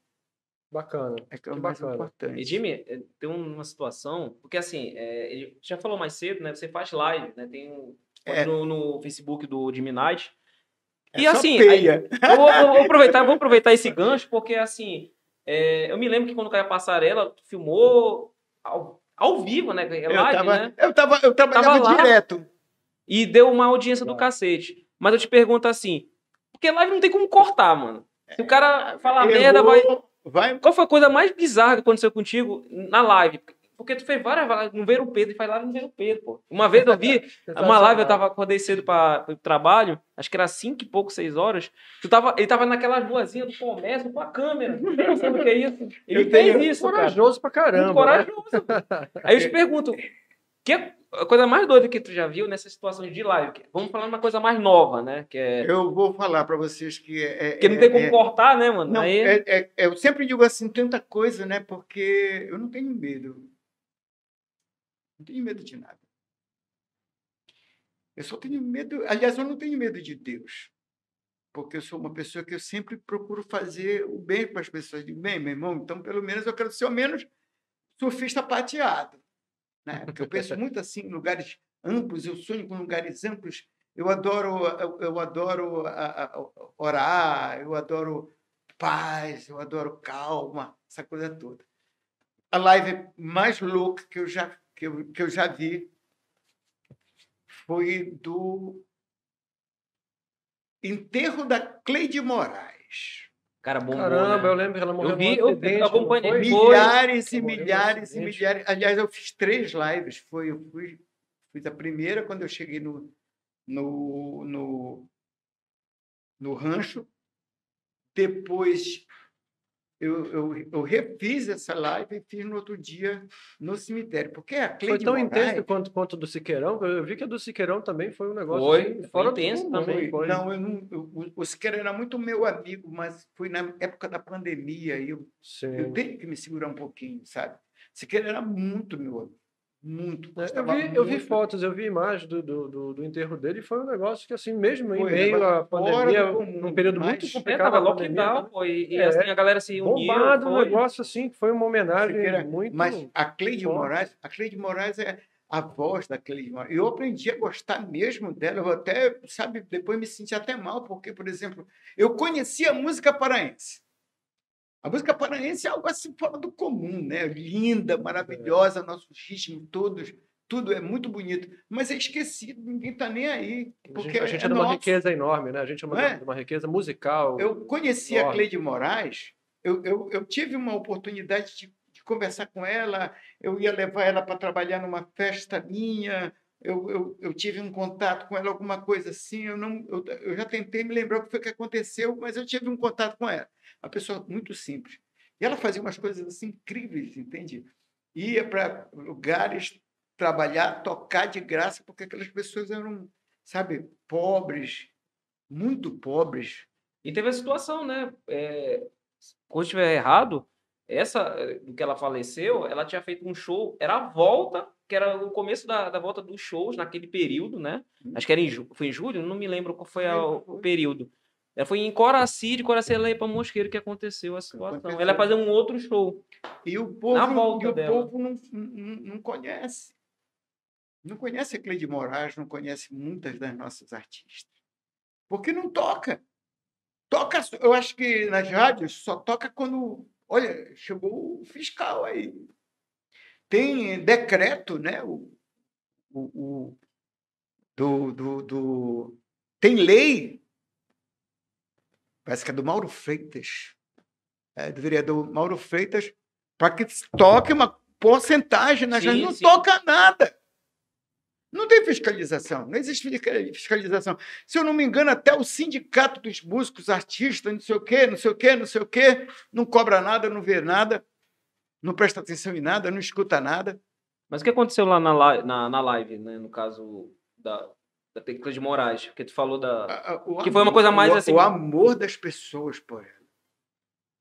Bacana. É que é o mais bacana. importante. E Jimmy, eh, tem uma situação, porque assim, é, ele já falou mais cedo, né? Você faz live, né? Tem um É. no, no Facebook do Jimmy Night. É E só assim, peia. Eu vou, eu vou aproveitar, vou aproveitar esse gancho, porque assim, é, eu me lembro que quando caiu a passarela, tu filmou ao, ao vivo, né? É Eu live, tava, né? eu tava, eu trabalhava Tava lá. direto. E deu uma audiência do cacete. Mas eu te pergunto assim, porque live não tem como cortar, mano. Se o cara falar Errou, merda, vai. vai. Qual foi a coisa mais bizarra que aconteceu contigo na live? Porque tu fez várias lives no Ver o Pedro e faz live no Ver o Pedro, pô. Uma vez eu vi, *laughs* uma live eu tava, acordei cedo pra, pro trabalho, acho que era cinco e pouco, seis horas. Tu tava, ele tava naquelas ruazinhas do comércio com a câmera. Não sabe o que é isso? Ele Eu tenho- fez isso, cara. Corajoso pra caramba. Muito né? corajoso. Aí eu te pergunto, que é a coisa mais doida que tu já viu nessas situações de live? Vamos falar uma coisa mais nova, né? Que é. Eu vou falar para vocês que é. Que não tem como é- cortar, né, mano? Não, Aí, é- é- eu sempre digo assim, tanta coisa, né? Porque eu não tenho medo. Não tenho medo de nada. Eu só tenho medo, aliás, eu não tenho medo de Deus. Porque eu sou uma pessoa que eu sempre procuro fazer o bem para as pessoas. Digo, bem, meu irmão, então pelo menos eu quero ser ao menos surfista pateado. Né? Porque eu penso muito assim em lugares amplos, eu sonho com lugares amplos. Eu adoro, eu, eu adoro a- a- orar, eu adoro paz, eu adoro calma, essa coisa toda. A live mais louca que eu já, que eu, que eu já vi foi do enterro da Cleide Moraes. Cara, bombou, Caramba, né? eu lembro que ela morreu vi, num eu- eu acompanhei. Milhares e milhares e milhares. Aliás, eu fiz três lives. Foi, eu fui, fiz a primeira quando eu cheguei no, no, no, no rancho. Depois eu, eu, eu refiz essa live e fiz no outro dia no cemitério. Porque a Foi Cleide tão Moraes, intenso quanto, quanto do Siqueirão. Eu vi que a do Siqueirão também foi um negócio Foi, assim, foi do intenso também. foi. Não, eu não, eu, o- o Siqueira era muito meu amigo, mas foi na época da pandemia e eu Eu tenho que me segurar um pouquinho, sabe? Siqueira era muito meu amigo. Muito. É, Eu vi, eu vi muito. fotos, eu vi imagens do, do, do, do enterro dele e foi um negócio que, assim, mesmo em Foi, meio à pandemia, comum, num período muito É, É, complicado. tava lockdown, né? pô, e, É. assim a galera se uniu. Bombado, um foi. negócio assim, que foi uma homenagem Siqueira- muito... Mas a Cleide forte. Moraes, a Cleide Moraes é a voz da Cleide Moraes. Eu aprendi a gostar mesmo dela. Eu até, sabe, depois me senti até mal, porque, por exemplo, eu conhecia a música paraense. A música paraense é algo assim fora do comum, né? Linda, maravilhosa, nossos ritmos todos, tudo é muito bonito. Mas é esquecido, ninguém está nem aí. A Porque gente, a gente é é uma nosso. riqueza enorme, né? A gente é uma, é? de uma riqueza musical. Eu conheci a enorme. Cleide Moraes, eu, eu, eu tive uma oportunidade de, de conversar com ela, eu ia levar ela para trabalhar numa festa minha, eu, eu, eu tive um contato com ela, alguma coisa assim, eu, não, eu, eu já tentei me lembrar o que foi que aconteceu, mas eu tive um contato com ela. Uma pessoa muito simples. E ela fazia umas coisas assim incríveis, entende? Ia para lugares trabalhar, tocar de graça, porque aquelas pessoas eram, sabe, pobres, muito pobres. E teve a situação, né? É, quando estiver errado, essa do que ela faleceu, ela tinha feito um show, era a volta, que era o começo da, da volta dos shows naquele período, né? Acho que era em, foi em julho, não me lembro qual foi a- Foi, o período. Ela foi em Coraci, de ia para Mosqueiro que aconteceu a situação. Aconteceu. Ela ia fazer um outro show. E o povo, Na volta o dela. povo não, não, não conhece. Não conhece a Cleide Moraes, não conhece muitas das nossas artistas. Porque não toca. Toca, eu acho que nas rádios só toca quando, olha, chegou o fiscal aí. Tem decreto, né? O, o, o- do, do, do, tem lei, parece que é do Mauro Freitas, é, do vereador Mauro Freitas, para que toque uma porcentagem Sim, rádios. Não sim. toca nada. Não tem fiscalização, não existe fisca- fiscalização. Se eu não me engano, até o sindicato dos músicos, artistas, não sei o quê, não sei o quê, não sei o quê, não cobra nada, não vê nada, não presta atenção em nada, não escuta nada. Mas o que aconteceu lá na, na, na live, né? No caso da, da Tecla de Moraes, porque tu falou da. A- a- Que foi uma coisa mais o- assim- O amor das pessoas por ela.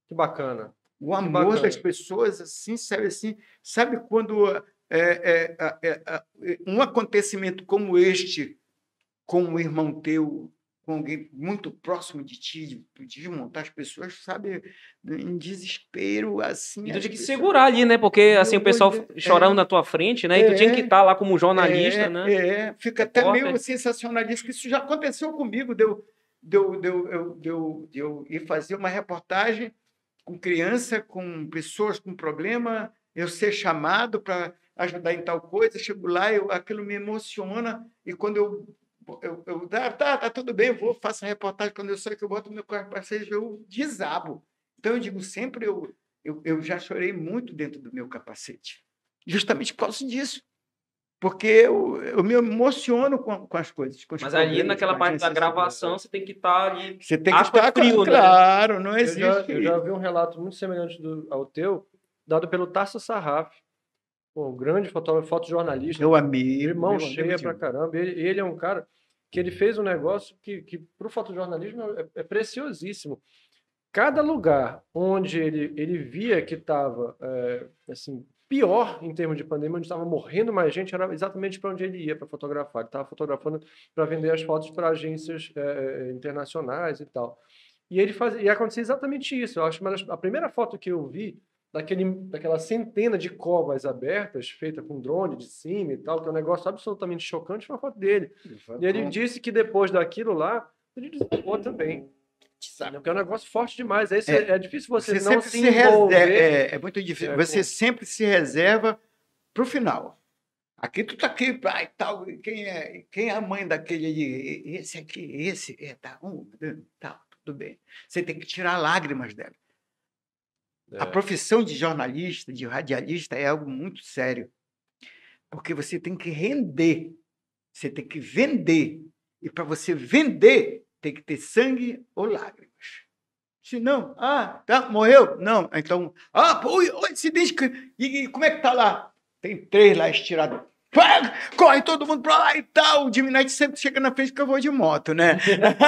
Que bacana. O amor bacana. das pessoas, assim, sabe assim, sabe quando é, é, é, é, é, um acontecimento como este com um irmão teu, com alguém muito próximo de ti, de desmontar as pessoas, sabe, em desespero, assim. E tu tinha que pessoas- segurar ali, né? Porque assim, o pessoal Deus, chorando é. na tua frente, né? E tu tinha que É. estar lá como jornalista, é, né? É, fica É até forte, meio sensacionalista, que isso já aconteceu comigo, deu deu, deu, eu, deu, eu ir fazer uma reportagem com criança, com pessoas com problema, eu ser chamado para ajudar em tal coisa, chego lá, eu, aquilo me emociona, e quando eu eu, eu tá, tá, tá tudo bem, eu vou, faço a reportagem, quando eu saio que eu boto meu capacete, eu desabo. Então, eu digo, sempre eu, eu, eu já chorei muito dentro do meu capacete, justamente por causa disso. Porque eu, eu me emociono com, com as coisas. Com Mas ali naquela parte da gravação, você tem que estar ali. Você tem que estar frio, né? claro, não Eu existe. já, eu já vi um relato muito semelhante do- ao teu, dado pelo Tarso Sarraf, pô, um grande fotógrafo, fotojornalista, Meu amigo. irmão meu cheia pra caramba. Ele, ele é um cara que ele fez um negócio que, que para o fotojornalismo é, é preciosíssimo. Cada lugar onde ele, ele via que estava assim, pior em termos de pandemia, onde estava morrendo mais gente, era exatamente para onde ele ia para fotografar. Ele estava fotografando para vender as fotos para agências eh, eh, internacionais e tal. E ele fazia, e acontecia exatamente isso. Eu acho que a primeira foto que eu vi daquele, daquela centena de covas abertas, feita com drone de cima e tal, que é um negócio absolutamente chocante, foi uma foto dele. E ele disse que depois daquilo lá, ele desligou também. Sabe? Porque é um negócio forte demais. Aí você- É. é, difícil você, Você não se se envolver. reserva. É, é muito difícil. É, você com- sempre se reserva para o final. Aqui tu tá aqui, pai, tal. Quem é, quem é a mãe daquele ali? Esse aqui, esse, é, tá, um, tá, tudo bem. Você tem que tirar lágrimas dela. A É. profissão de jornalista, de radialista, é algo muito sério. Porque você tem que render, você tem que vender. E para você vender, tem que ter sangue ou lágrimas. Se não, ah, tá, morreu? Não, então, ah, pô, oi, oi, se diz que. E, e como é que tá lá? Tem três lá estirados. Pá, Corre todo mundo pra lá e tal. O Jimmy Knight sempre chega na frente que eu vou de moto, né? *laughs*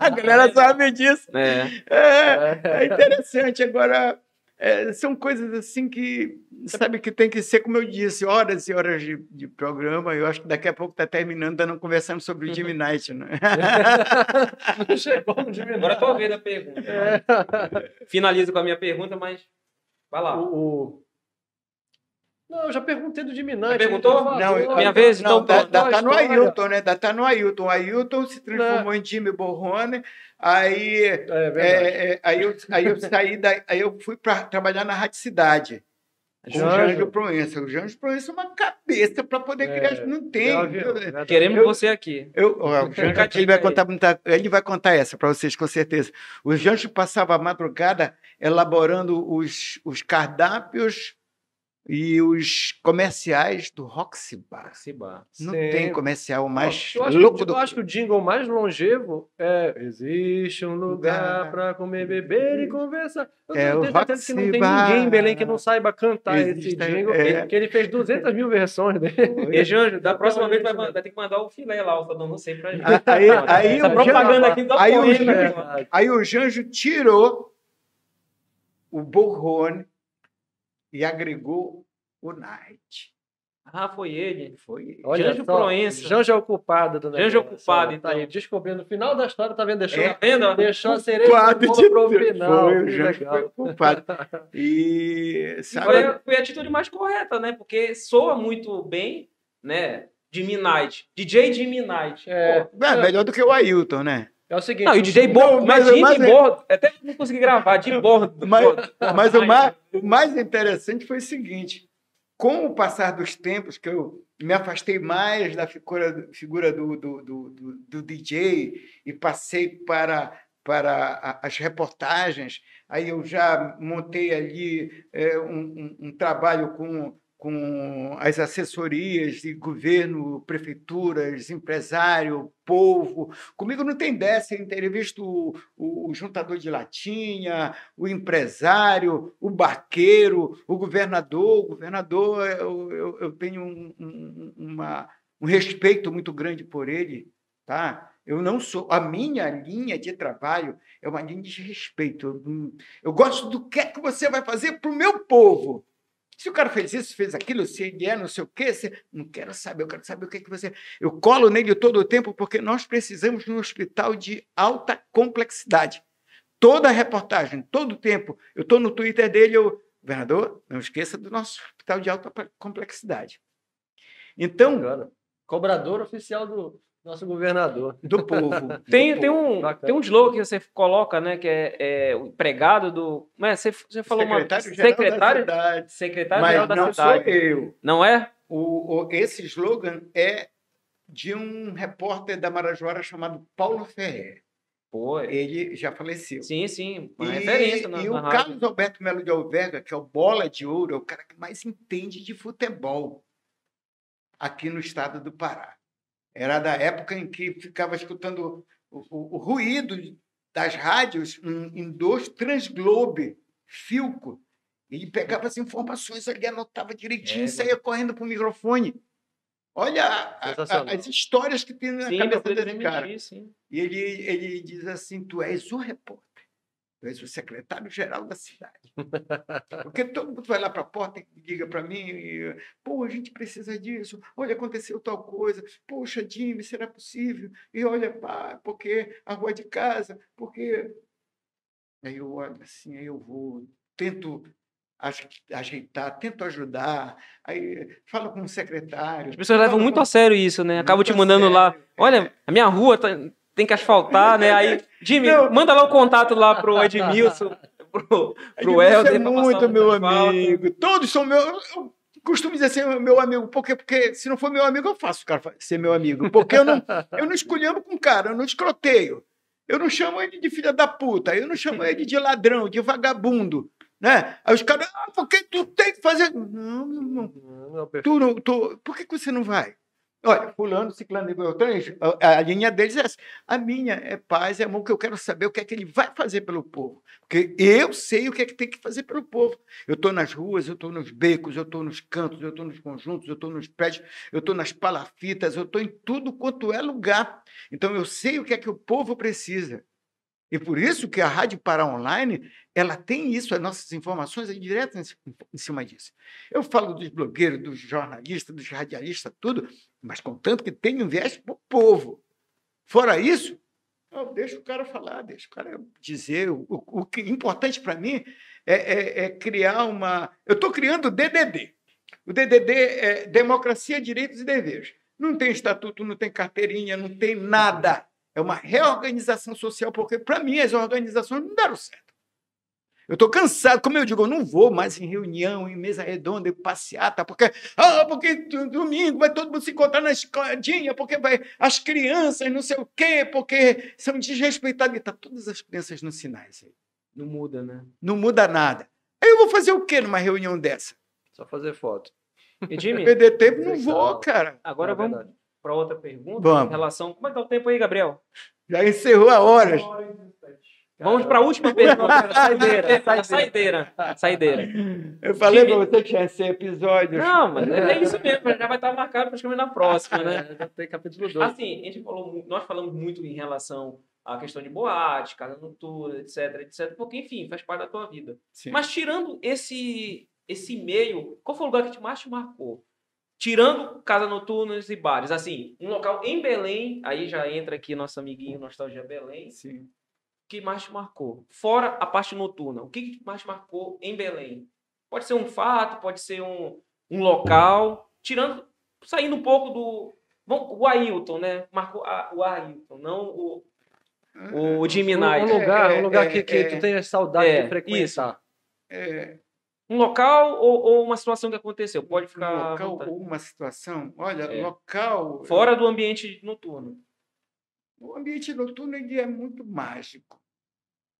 A galera *laughs* sabe disso. É. É, *laughs* é interessante. Agora, é, são coisas assim que, sabe, que tem que ser, como eu disse, horas e horas de, de programa. Eu acho que daqui a pouco está terminando, dando conversando sobre o Jimmy Knight, *laughs* né? *laughs* Não chegou no Jimmy Agora Knight. tua vez da pergunta. É. Finalizo com a minha pergunta, mas. Vai lá. O, o- Não, eu já perguntei do Jimmy Knight. perguntou? Não, falou, minha vez, não, então, dá, tá no História. Ailton, né? Dá, tá no Ailton. O Ailton se transformou em Jimmy Borrone. Aí, É é, é, aí, eu, aí eu saí da, aí eu fui para trabalhar na Rádio Cidade. Com o Janjo. Proença. O Janjo Proença é uma cabeça para poder É, criar. Não tem. Eu- verdade. Queremos Eu- você aqui. Eu, o Janjo aqui, ele vai contar muita, ele vai contar essa para vocês com certeza. O Janjo passava a madrugada elaborando os, os cardápios e os comerciais do Roxy Bar. Cibar. Não Sim. tem comercial mais eu acho, louco que, do eu acho que o jingle mais longevo é Existe um lugar para comer, beber e conversar. Eu É, tenho o certeza que não Roxy tem Bar. ninguém em Belém que não saiba cantar Existe, esse jingle, é. que ele fez 200 mil versões dele. E, Janjo, da próxima vez vai, vai ter que mandar o filé lá, o Saddam Hussein pra gente. *laughs* Aí- aí Essa o propaganda aqui não aí o Janjo- irmão. Aí o Janjo tirou o Borrone e agregou o Night. Ah, foi ele. Foi ele. Olha Janjo só, Proença. Janjo é o culpado do Janjo é o negócio, culpado, ó, Tá aí, então. descobrindo o final da história, tá vendo? Deixou, É. Tá vendo? deixou a cereja de pro Deus. final. Foi, o que Janjo legal. foi o culpado. *laughs* E sabe, Foi, foi a atitude mais correta, né? Porque soa muito bem, né? Jimmy Knight. DJ Jimmy Knight. É. Pô, é melhor do que o Ailton, né? É o seguinte. Não, e DJ o- Bordo, mas, mas- Jimmy mas é- Bordo, até não consegui gravar, de bordo. *laughs* Mas- Bordo. Mas o mais, o mais interessante foi o seguinte: com o passar dos tempos, que eu me afastei mais da figura, figura do, do, do, do- DJ e passei para, para as reportagens, aí eu já montei ali é, um, um- um trabalho com, com as assessorias de governo, prefeituras, empresário, povo. Comigo não tem dessa, eu entrevisto o, o, o juntador de latinha, o empresário, o barqueiro, o governador. O governador, eu, eu, eu tenho um, um- uma, um respeito muito grande por ele. Tá? Eu não sou. A minha linha de trabalho é uma linha de respeito. Eu, eu gosto do que é que você vai fazer para o meu povo. Se o cara fez isso, fez aquilo, se ele é não sei o quê, se... não quero saber, eu quero saber o que, que você. Eu colo nele todo o tempo porque nós precisamos de um hospital de alta complexidade. Toda a reportagem, todo o tempo, eu estou no Twitter dele, eu, governador, não esqueça do nosso hospital de alta complexidade. Então. Bacana. Cobrador oficial do nosso governador. Do povo. *laughs* Tem, do tem, povo. um, Bacana. tem um slogan que você coloca, né? Que é, é o empregado do. Mas você, você falou uma. Secretário-geral da Secretário, cidade. secretário-geral Mas da não cidade. sou eu. Não é? O, o- esse slogan é de um repórter da Marajoara chamado Paulo Ferrer. Pô, Ele já faleceu. sim, sim. Uma E, referência na, e na o rádio. Carlos Alberto Melo de Alverga, que é o bola de ouro, é o cara que mais entende de futebol aqui no estado do Pará. Era da época em que ficava escutando o, o- o ruído das rádios em, em dois Transglobe, Filco. Ele pegava as informações ali, anotava direitinho É, e saía correndo para o microfone. Olha a- a- as histórias que tem na Sim, cabeça desse cara. mentir. E ele, ele diz assim: Tu és o repórter, tu és o secretário-geral da cidade. Porque todo mundo vai lá para a porta e liga para mim: e, Pô, a gente precisa disso. Olha, aconteceu tal coisa. Poxa, Jimmy, será possível? E olha, pá, porque a rua de casa, porque. Aí eu olho assim, aí eu vou, tento aj- ajeitar, tento ajudar, aí falo com o secretário. As pessoas levam muito a sério isso, né? Acabam te mandando lá. sério, é. Olha, a minha rua tá- tem que asfaltar, né? Aí, Jimmy, Não. manda lá o contato lá pro Edmilson, pro, pro você Helder. é muito meu asfalto. amigo. Todos são meu. Eu costumo dizer ser meu amigo, porque, porque se não for meu amigo, eu faço o cara ser meu amigo. Porque eu não, eu não escolhemos com o cara, eu não escroteio. Eu não chamo ele de filha da puta, eu não chamo ele de ladrão, de vagabundo. Né? Aí os caras, ah, porque tu tem que fazer. Não, meu irmão. Não, não, perfeito. Tu não, tu, por que, que você não vai? Olha, fulano, ciclano e beltrano, a, a linha deles é essa. A minha é paz, é amor, que eu quero saber o que é que ele vai fazer pelo povo. Porque eu sei o que é que tem que fazer pelo povo. Eu estou nas ruas, eu estou nos becos, eu estou nos cantos, eu estou nos conjuntos, eu estou nos prédios, eu estou nas palafitas, eu estou em tudo quanto é lugar. Então eu sei o que é que o povo precisa. E por isso que a Rádio Pará Online, ela tem isso, as nossas informações aí direto em cima disso. Eu falo dos blogueiros, dos jornalistas, dos radialistas, tudo, mas contanto que tem um viés para o povo. Fora isso, eu deixo o cara falar, deixa o cara dizer. O, o, o que é importante para mim é, é- é criar uma. Eu estou criando o DDD. O DDD é Democracia, Direitos e Deveres. Não tem estatuto, não tem carteirinha, não tem nada. É uma reorganização social, porque, para mim, as organizações não deram certo. Eu estou cansado, como eu digo, eu não vou mais em reunião, em mesa redonda, em passeata, porque, ah, porque do- domingo vai todo mundo se encontrar na escoladinha, porque vai as crianças, não sei o quê, porque são desrespeitadas. E tá todas as crianças nos sinais aí. Não muda, né? Não muda nada. Aí eu vou fazer o quê numa reunião dessa? Só fazer foto. E Jimmy, *laughs* Perder tempo? Não vou, cara. agora É vamos para outra pergunta Vamos. em relação. Como é que tá o tempo aí, Gabriel? Já encerrou a horas. Vamos para a última pergunta. Saideira, saideira, saideira. Eu falei para você que tinha 100 episódios. Não, mas é isso mesmo, já vai estar marcado praticamente na próxima, né? É, já tem capítulo 2. Assim, a gente falou, nós falamos muito em relação à questão de boate, casa noturna, etc, etc, porque, enfim, faz parte da tua vida. Sim. Mas tirando esse esse meio, qual foi o lugar que te mais te marcou? Tirando casas noturnas e bares, assim, um local em Belém, aí já entra aqui nosso amiguinho Nostalgia Belém, Sim. Que mais te marcou? Fora a parte noturna, o que mais te marcou em Belém? Pode ser um fato, pode ser um, um local, tirando, saindo um pouco do. Vamos, o Ailton, né? Marcou a- o Ailton, não o, o Jimmy Um, Knight. um lugar, É, um lugar é, que, que é, tu tenha saudade é, de frequentar. É, Um local ou, ou uma situação que aconteceu? Pode um ficar. à local ou uma situação. Olha, É. local. Fora do ambiente noturno. O ambiente noturno ele é muito mágico.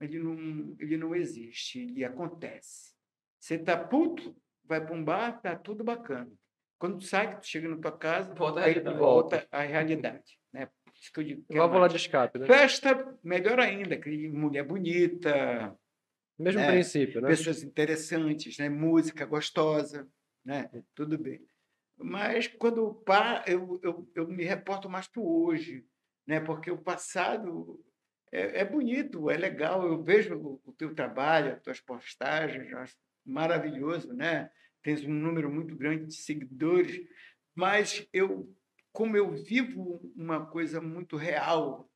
Ele não, ele não existe, ele acontece. Você está puto, vai para um bar, tá tudo bacana. Quando tu sai, que tu chega na tua casa, Volta à aí realidade. volta à realidade. Né? Isso que eu digo é Válvula de escape, né? Festa, melhor ainda, que mulher bonita, Mesmo É, princípio, né? pessoas interessantes, né? música gostosa, né? tudo bem. Mas quando pá, eu, eu, eu me reporto mais para o hoje, né? porque o passado é, é bonito, é legal. Eu vejo o, o teu trabalho, as tuas postagens, acho maravilhoso, né? tens um número muito grande de seguidores, mas eu, como eu vivo uma coisa muito real,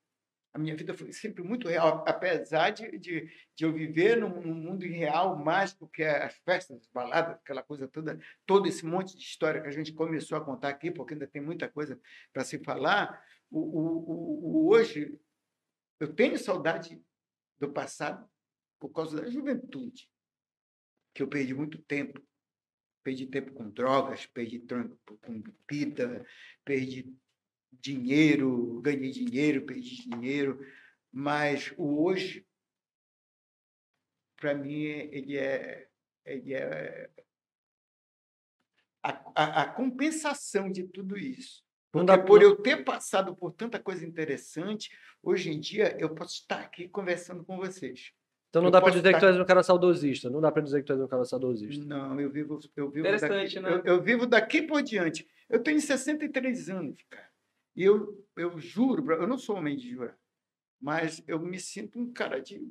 a minha vida foi sempre muito real, apesar de, de, de eu viver num, num, mundo irreal, mágico, que é as festas, as baladas, aquela coisa toda, todo esse monte de história que a gente começou a contar aqui, porque ainda tem muita coisa para se falar. O, o, o, hoje, eu tenho saudade do passado por causa da juventude, que eu perdi muito tempo. Perdi tempo com drogas, perdi tempo com bebida, perdi dinheiro, ganhei dinheiro, perdi dinheiro, mas o hoje, para mim, ele é, ele é a, a, a compensação de tudo isso. Porque por eu ter passado por tanta coisa interessante, hoje em dia eu posso estar aqui conversando com vocês. Então não eu dá para dizer estar... que tu és um cara saudosista. Não dá para dizer que tu és um cara saudosista. Não, eu vivo, eu vivo Interessante, daqui, né? Eu, eu, vivo daqui por diante. Eu tenho 63 anos, cara. E eu, eu juro, eu não sou homem de jurar, mas eu me sinto um cara de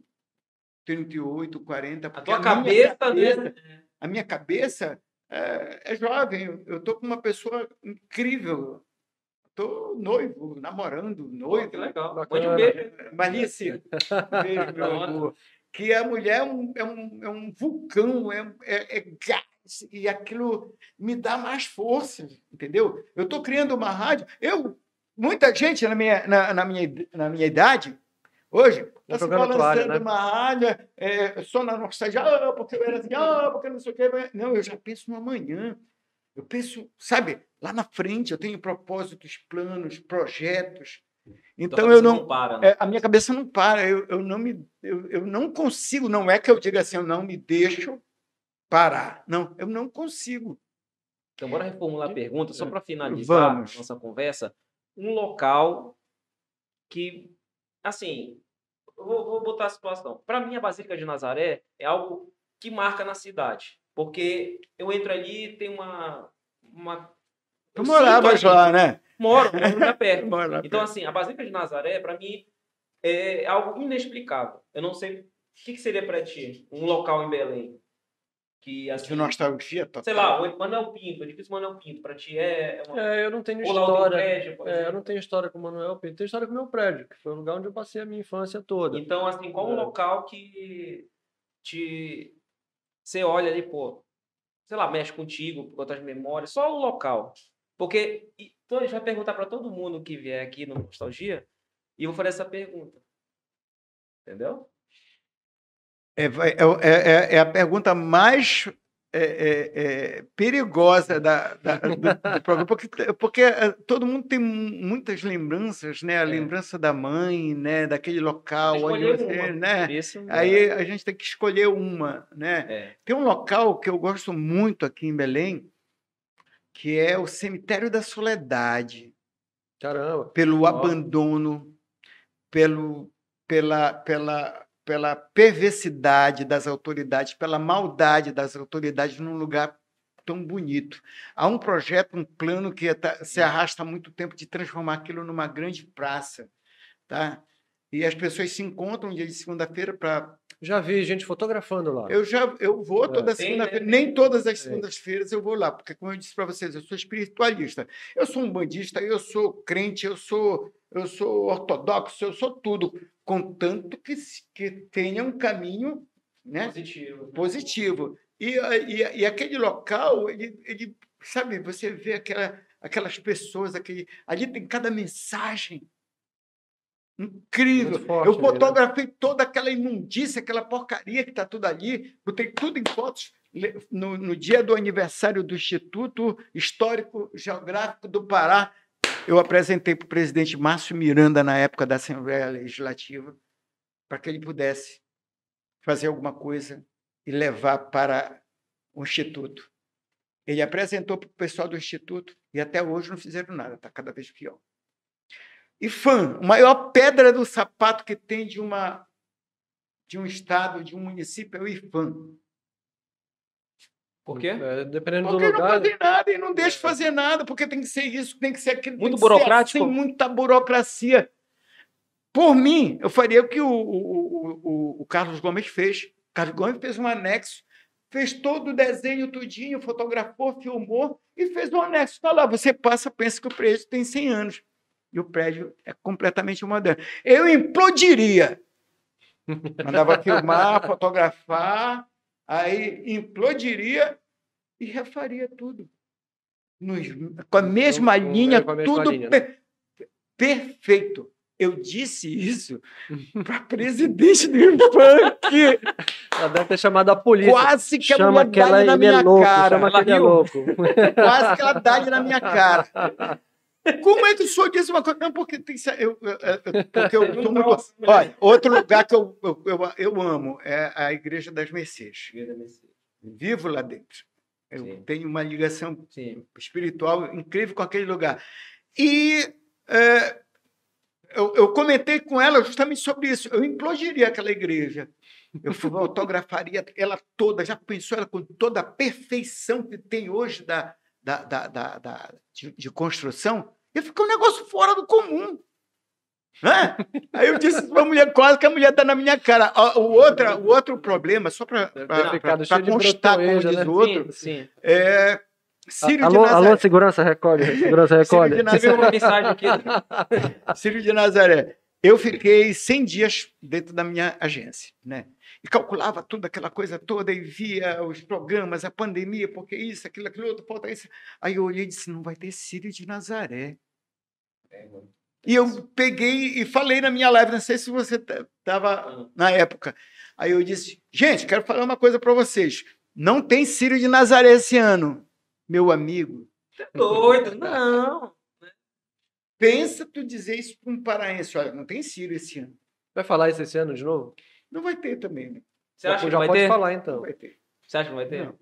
38, 40. A tua a cabeça, cabeça né? A minha cabeça é, é jovem. Eu estou com uma pessoa incrível. Estou noivo, namorando, noivo. Que legal. Mande um beijo. Malice, um beijo, meu amor que a mulher é um, é um, é um vulcão, é, é, é gás, e aquilo me dá mais força, entendeu? Eu estou criando uma rádio. Eu, muita gente na minha, na, na minha, na minha idade, hoje, está se balançando né? uma rádio, é, só na nostalgia, ah, porque eu era assim, ah, porque não sei o quê. Não, eu já penso no amanhã. Eu penso, sabe, lá na frente, eu tenho propósitos, planos, projetos. Então, então eu não, não para, né? é, a minha cabeça não para, eu, eu não me eu, eu não consigo, não é que eu diga assim, eu não me deixo parar. Não, eu não consigo. Então bora reformular a pergunta só para finalizar Vamos. nossa conversa. Um local que assim, vou, vou botar a situação. Para mim a Basílica de Nazaré é algo que marca na cidade, porque eu entro ali tem uma uma Tu morava lá, né? Moro, *laughs* moro perto. moro então, perto. assim, a Basílica de Nazaré, para mim, é algo inexplicável. Eu não sei o que, que seria para ti um local em Belém. Que, assim, de nostalgia total. Sei lá, o Manuel Pinto, o edifício Manuel Pinto, para ti é, é, uma... é. eu não tenho história. Prédio, é, eu não tenho história com o Manuel Pinto, tenho história com o meu prédio, que foi o lugar onde eu passei a minha infância toda. Então, assim, qual é. um local que te. Você olha ali, pô, sei lá, mexe contigo, com outras memórias, só o local. Porque então a gente vai perguntar para todo mundo que vier aqui no Nostalgia e eu vou fazer essa pergunta. Entendeu? É, é, é, é a pergunta mais é, é, perigosa da, da do, do, *laughs* programa, porque, porque todo mundo tem muitas lembranças, né? A lembrança da mãe, né? Daquele local onde você, né? Isso, Aí a gente tem que escolher uma, né? Tem um local que eu gosto muito aqui em Belém, que é o Cemitério da Soledade. Caramba. Pelo abandono, pelo, pela, pela, pela perversidade das autoridades, pela maldade das autoridades num lugar tão bonito. Há um projeto, um plano que se arrasta há muito tempo de transformar aquilo numa grande praça, tá? E as pessoas se encontram dia de segunda-feira para já vi gente fotografando lá. Eu já eu vou toda é. segunda-feira, né? nem todas as segundas-feiras eu vou lá, porque como eu disse para vocês, eu sou espiritualista. Eu sou um bandista, eu sou crente, eu sou eu sou ortodoxo, eu sou tudo, contanto que que tenha um caminho, né, positivo. Positivo. E, e, e aquele local, ele, ele sabe, você vê aquela aquelas pessoas, aquele ali tem cada mensagem Incrível. Forte, eu né? fotografei né? toda aquela imundícia, aquela porcaria que está tudo ali, botei tudo em fotos no, no, dia do aniversário do Instituto Histórico Geográfico do Pará. Eu apresentei para o presidente Márcio Miranda, na época da Assembleia Legislativa, para que ele pudesse fazer alguma coisa e levar para o Instituto. Ele apresentou para o pessoal do Instituto e até hoje não fizeram nada, está cada vez pior. IFAM, a maior pedra do sapato que tem de, uma, de um estado, de um município, é o IFAM. Por quê? É, dependendo porque do lugar. não fazem nada e não deixa de fazer nada, porque tem que ser isso, tem que ser aquilo. Muito burocrático? Tem assim, muita burocracia. Por mim, eu faria o que o, o, o, o Carlos Gomes fez. O Carlos Gomes fez um anexo fez todo o desenho, tudinho, fotografou, filmou e fez um anexo. Está lá, você passa, pensa que o prédio tem 100 anos. E o prédio é completamente moderno. Eu implodiria. *laughs* Mandava filmar, fotografar, aí implodiria e refaria tudo. Nos, com a mesma com- linha, é, com a mesma tudo linha, né? per- perfeito. Eu disse isso para *laughs* presidente do IFANC. Ela deve ter chamado a polícia. Quase que a chama mulher que ela, dá na é minha louco, cara. chama Ela é louco. Quase que ela dá na minha cara. *laughs* Como é que o senhor disse uma coisa? Não, porque tem. Eu, eu, eu- porque eu sou muito. Olha, outro lugar que eu, eu, eu, eu amo é a Igreja das Mercês. Vivo lá dentro. Eu Sim. tenho uma ligação Sim. espiritual incrível com aquele lugar. E é, eu, eu comentei com ela justamente sobre isso. Eu implodiria aquela igreja. Eu fotografaria ela toda, já pensou ela com toda a perfeição que tem hoje da, da, da, da- da- de, de construção? Ia ficar um negócio fora do comum. Né? Aí eu disse para a mulher, quase que a mulher está na minha cara. Ó, O, outra, o outro problema, só para constar, como diz né? o outro, Sim, sim. é alô, de Nazaré. alô, segurança, recolhe. Segurança, recolhe. Sírio de Nazaré. uma mensagem aqui. Sírio de Nazaré. Eu fiquei 100 dias dentro da minha agência, né? E calculava tudo, aquela coisa toda, e via os programas, a pandemia, porque isso, aquilo, aquilo outro, falta isso. Aí eu olhei e disse, não vai ter Sírio de Nazaré. E eu peguei e falei na minha live, não sei se você estava na época. Aí eu disse, gente, quero falar uma coisa para vocês. Não tem Sírio de Nazaré esse ano, meu amigo. Doido, não. Pensa tu dizer isso para um paraense, olha, não tem Sírio esse ano. Vai falar isso esse ano de novo? Não vai ter também, né? Você já acha que já vai pode ter? falar, Não então. vai ter. Você acha que vai ter? Não.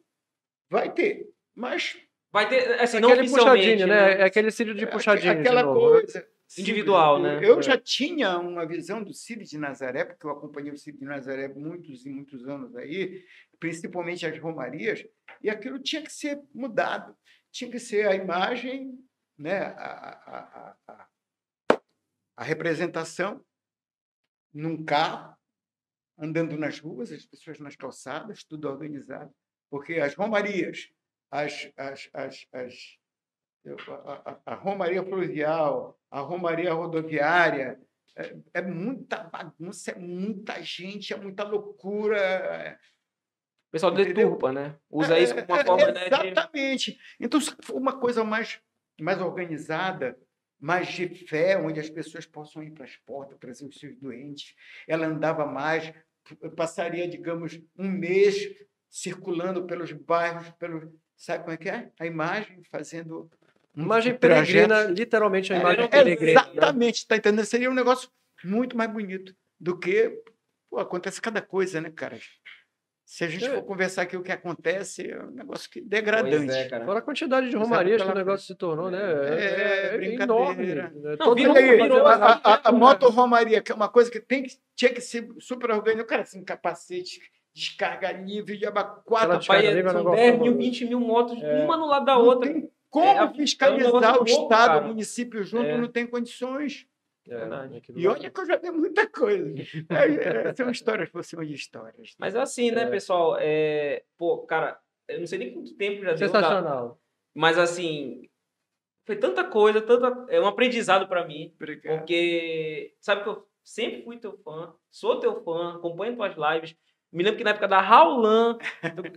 Vai ter, mas Vai ter, assim, não oficialmente, puxadinho, né? É aquele cílio de é puxadinho. de aquela né? coisa Individual, simples. né? Eu É. já tinha uma visão do Círio de Nazaré, porque eu acompanhei o Círio de Nazaré muitos e muitos anos aí, principalmente as romarias, e aquilo tinha que ser mudado. Tinha que ser a imagem, né? a, a, a, a, a representação num carro, andando nas ruas, as pessoas nas calçadas, tudo organizado. Porque as romarias, as, as, as, as, a, a- a Romaria Fluvial, a Romaria Rodoviária, é, é muita bagunça, é muita gente, é muita loucura. é- O pessoal Entendeu? deturpa, né? Usa é- isso como uma é- forma, né, de... Exatamente. Então, se for uma coisa mais, mais organizada, mais de fé, onde as pessoas possam ir para as portas, trazer os seus doentes, ela andava mais, passaria, digamos, um mês circulando pelos bairros, pelos, sabe como é que é? A imagem fazendo um Imagem trajeto. peregrina, literalmente a É, imagem não, peregrina. Exatamente, está entendendo? Seria um negócio muito mais bonito do que pô, acontece cada coisa, né, cara? Se a gente É. for conversar aqui o que acontece, é um negócio que Pois degradante. é, cara. Fora a quantidade de romarias que o negócio se tornou, né? É, brincadeira. enorme. né? Não, virou- virou- a, né? motorromaria, que é uma coisa que tem que, tinha que ser super organizada. Cara, assim, capacete, descarga livre, de abacuada. é um são negócio 10 mil, horroroso. 20 mil motos, É. uma no lado da Não outra. tem como É, é um fiscalizar o Estado, o município junto, É. não tem condições. É, Verdade. aquilo E olha que eu já vi muita coisa. *laughs* É, é, são histórias por cima de histórias. Mas é assim, né, É. pessoal? É... Pô, cara, eu não sei nem quanto tempo já deu, tá? Sensacional. mas assim, foi tanta coisa, tanta... é um aprendizado pra mim. Obrigado. Porque, sabe que eu sempre fui teu fã, sou teu fã, acompanho tuas lives. Me lembro que na época da Raulan,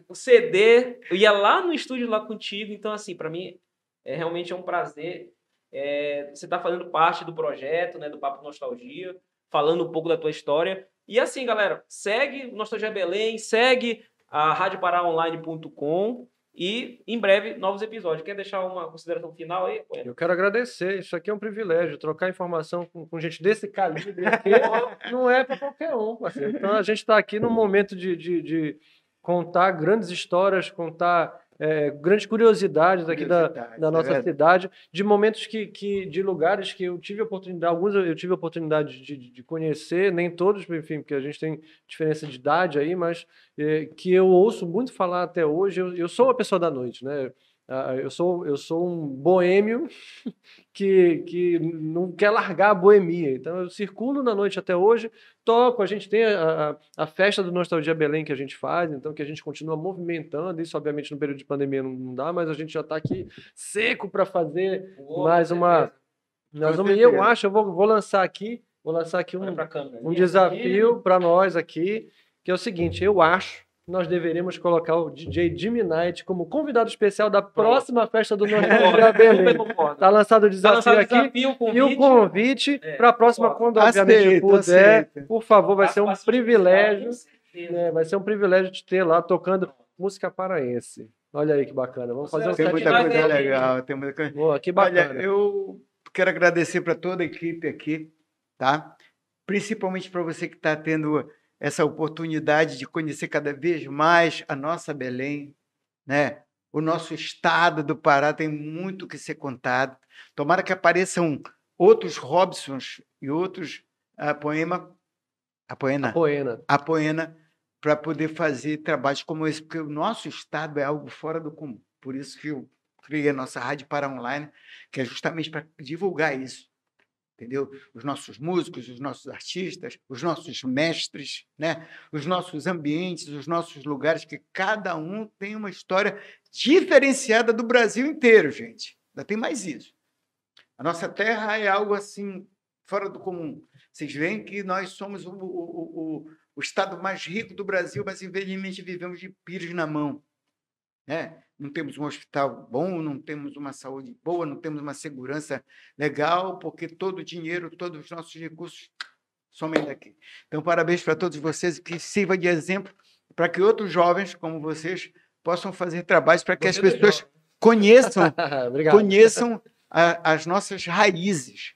o CD, eu ia lá no estúdio lá contigo. Então, assim, pra mim, é realmente é um prazer. É, você tá fazendo parte do projeto, né, do Papo Nostalgia, falando um pouco da tua história. E assim, galera, segue o Nostalgia Belém, segue a radioparaonline.com e em breve novos episódios. Quer deixar uma consideração final aí? Eu quero agradecer. Isso aqui é um privilégio. Trocar informação com, com gente desse calibre aqui *laughs* não é para qualquer um. parceiro. Então a gente está aqui num momento de, de, de contar grandes histórias, contar é, grandes curiosidades aqui da, Curiosidades, da é nossa verdade. cidade, de momentos que, que, de lugares que eu tive a oportunidade, alguns eu tive oportunidade de, de conhecer, nem todos, enfim, porque a gente tem diferença de idade aí, mas é, que eu ouço muito falar até hoje. Eu, eu sou uma pessoa da noite, né? Uh, eu, sou, eu sou um boêmio *laughs* que, que não quer largar a boemia. Então, eu circulo na noite até hoje, toco. A gente tem a, a, a, festa do Nostalgia Belém que a gente faz, então, que a gente continua movimentando. Isso, obviamente, no período de pandemia não, não dá, mas a gente já está aqui seco para fazer mais uma. Nós vamos, eu acho, eu vou, vou lançar aqui, vou lançar aqui um, um desafio para nós aqui, que é o seguinte: eu acho nós deveríamos colocar o DJ Jimmy Knight como convidado especial da próxima festa do *laughs* Nostalgia Belém. Está lançado o desafio tá aqui desafio, o convite, e o convite é, para a próxima, quando obviamente aceito, puder. Por favor, vai ser um privilégio. Né, vai ser um privilégio te ter lá tocando música paraense. Olha aí que bacana. Vamos fazer um Tem muita coisa legal. Tem muita coisa. Boa, que bacana. Olha, eu quero agradecer para toda a equipe aqui, tá? Principalmente para você que está tendo essa oportunidade de conhecer cada vez mais a nossa Belém, né? O nosso estado do Pará tem muito que ser contado. Tomara que apareçam outros Robsons e outros a ah, poema a poena, a poena, a poena para poder fazer trabalhos como esse, porque o nosso estado é algo fora do comum. Por isso que eu criei a nossa Rádio Para Online, que é justamente para divulgar isso entendeu? Os nossos músicos, os nossos artistas, os nossos mestres, né? Os nossos ambientes, os nossos lugares, que cada um tem uma história diferenciada do Brasil inteiro, gente. Ainda tem mais isso. A nossa terra é algo assim fora do comum. Vocês veem que nós somos o, o, o, o estado mais rico do Brasil, mas infelizmente vivemos de pires na mão. Né? não temos um hospital bom, não temos uma saúde boa, não temos uma segurança legal, porque todo o dinheiro, todos os nossos recursos somem daqui. Então, parabéns para todos vocês que sirva de exemplo para que outros jovens como vocês possam fazer trabalhos para que Você as é pessoas conheçam, *laughs* conheçam a, as nossas raízes.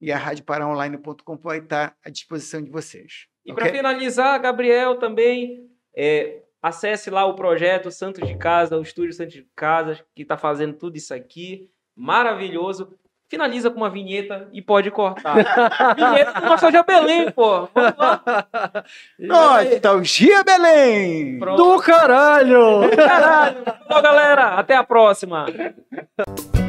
E a radioparaonline.com vai estar à disposição de vocês. E okay? para finalizar, Gabriel, também é, Acesse lá o projeto Santos de Casa, o estúdio Santos de Casa, que está fazendo tudo isso aqui. Maravilhoso. Finaliza com uma vinheta e pode cortar. *laughs* vinheta do Nostalgia Belém, pô. Vamos lá. *laughs* Nostalgia Belém! Pronto. Do caralho! Do caralho! Então, galera, até a próxima. *laughs*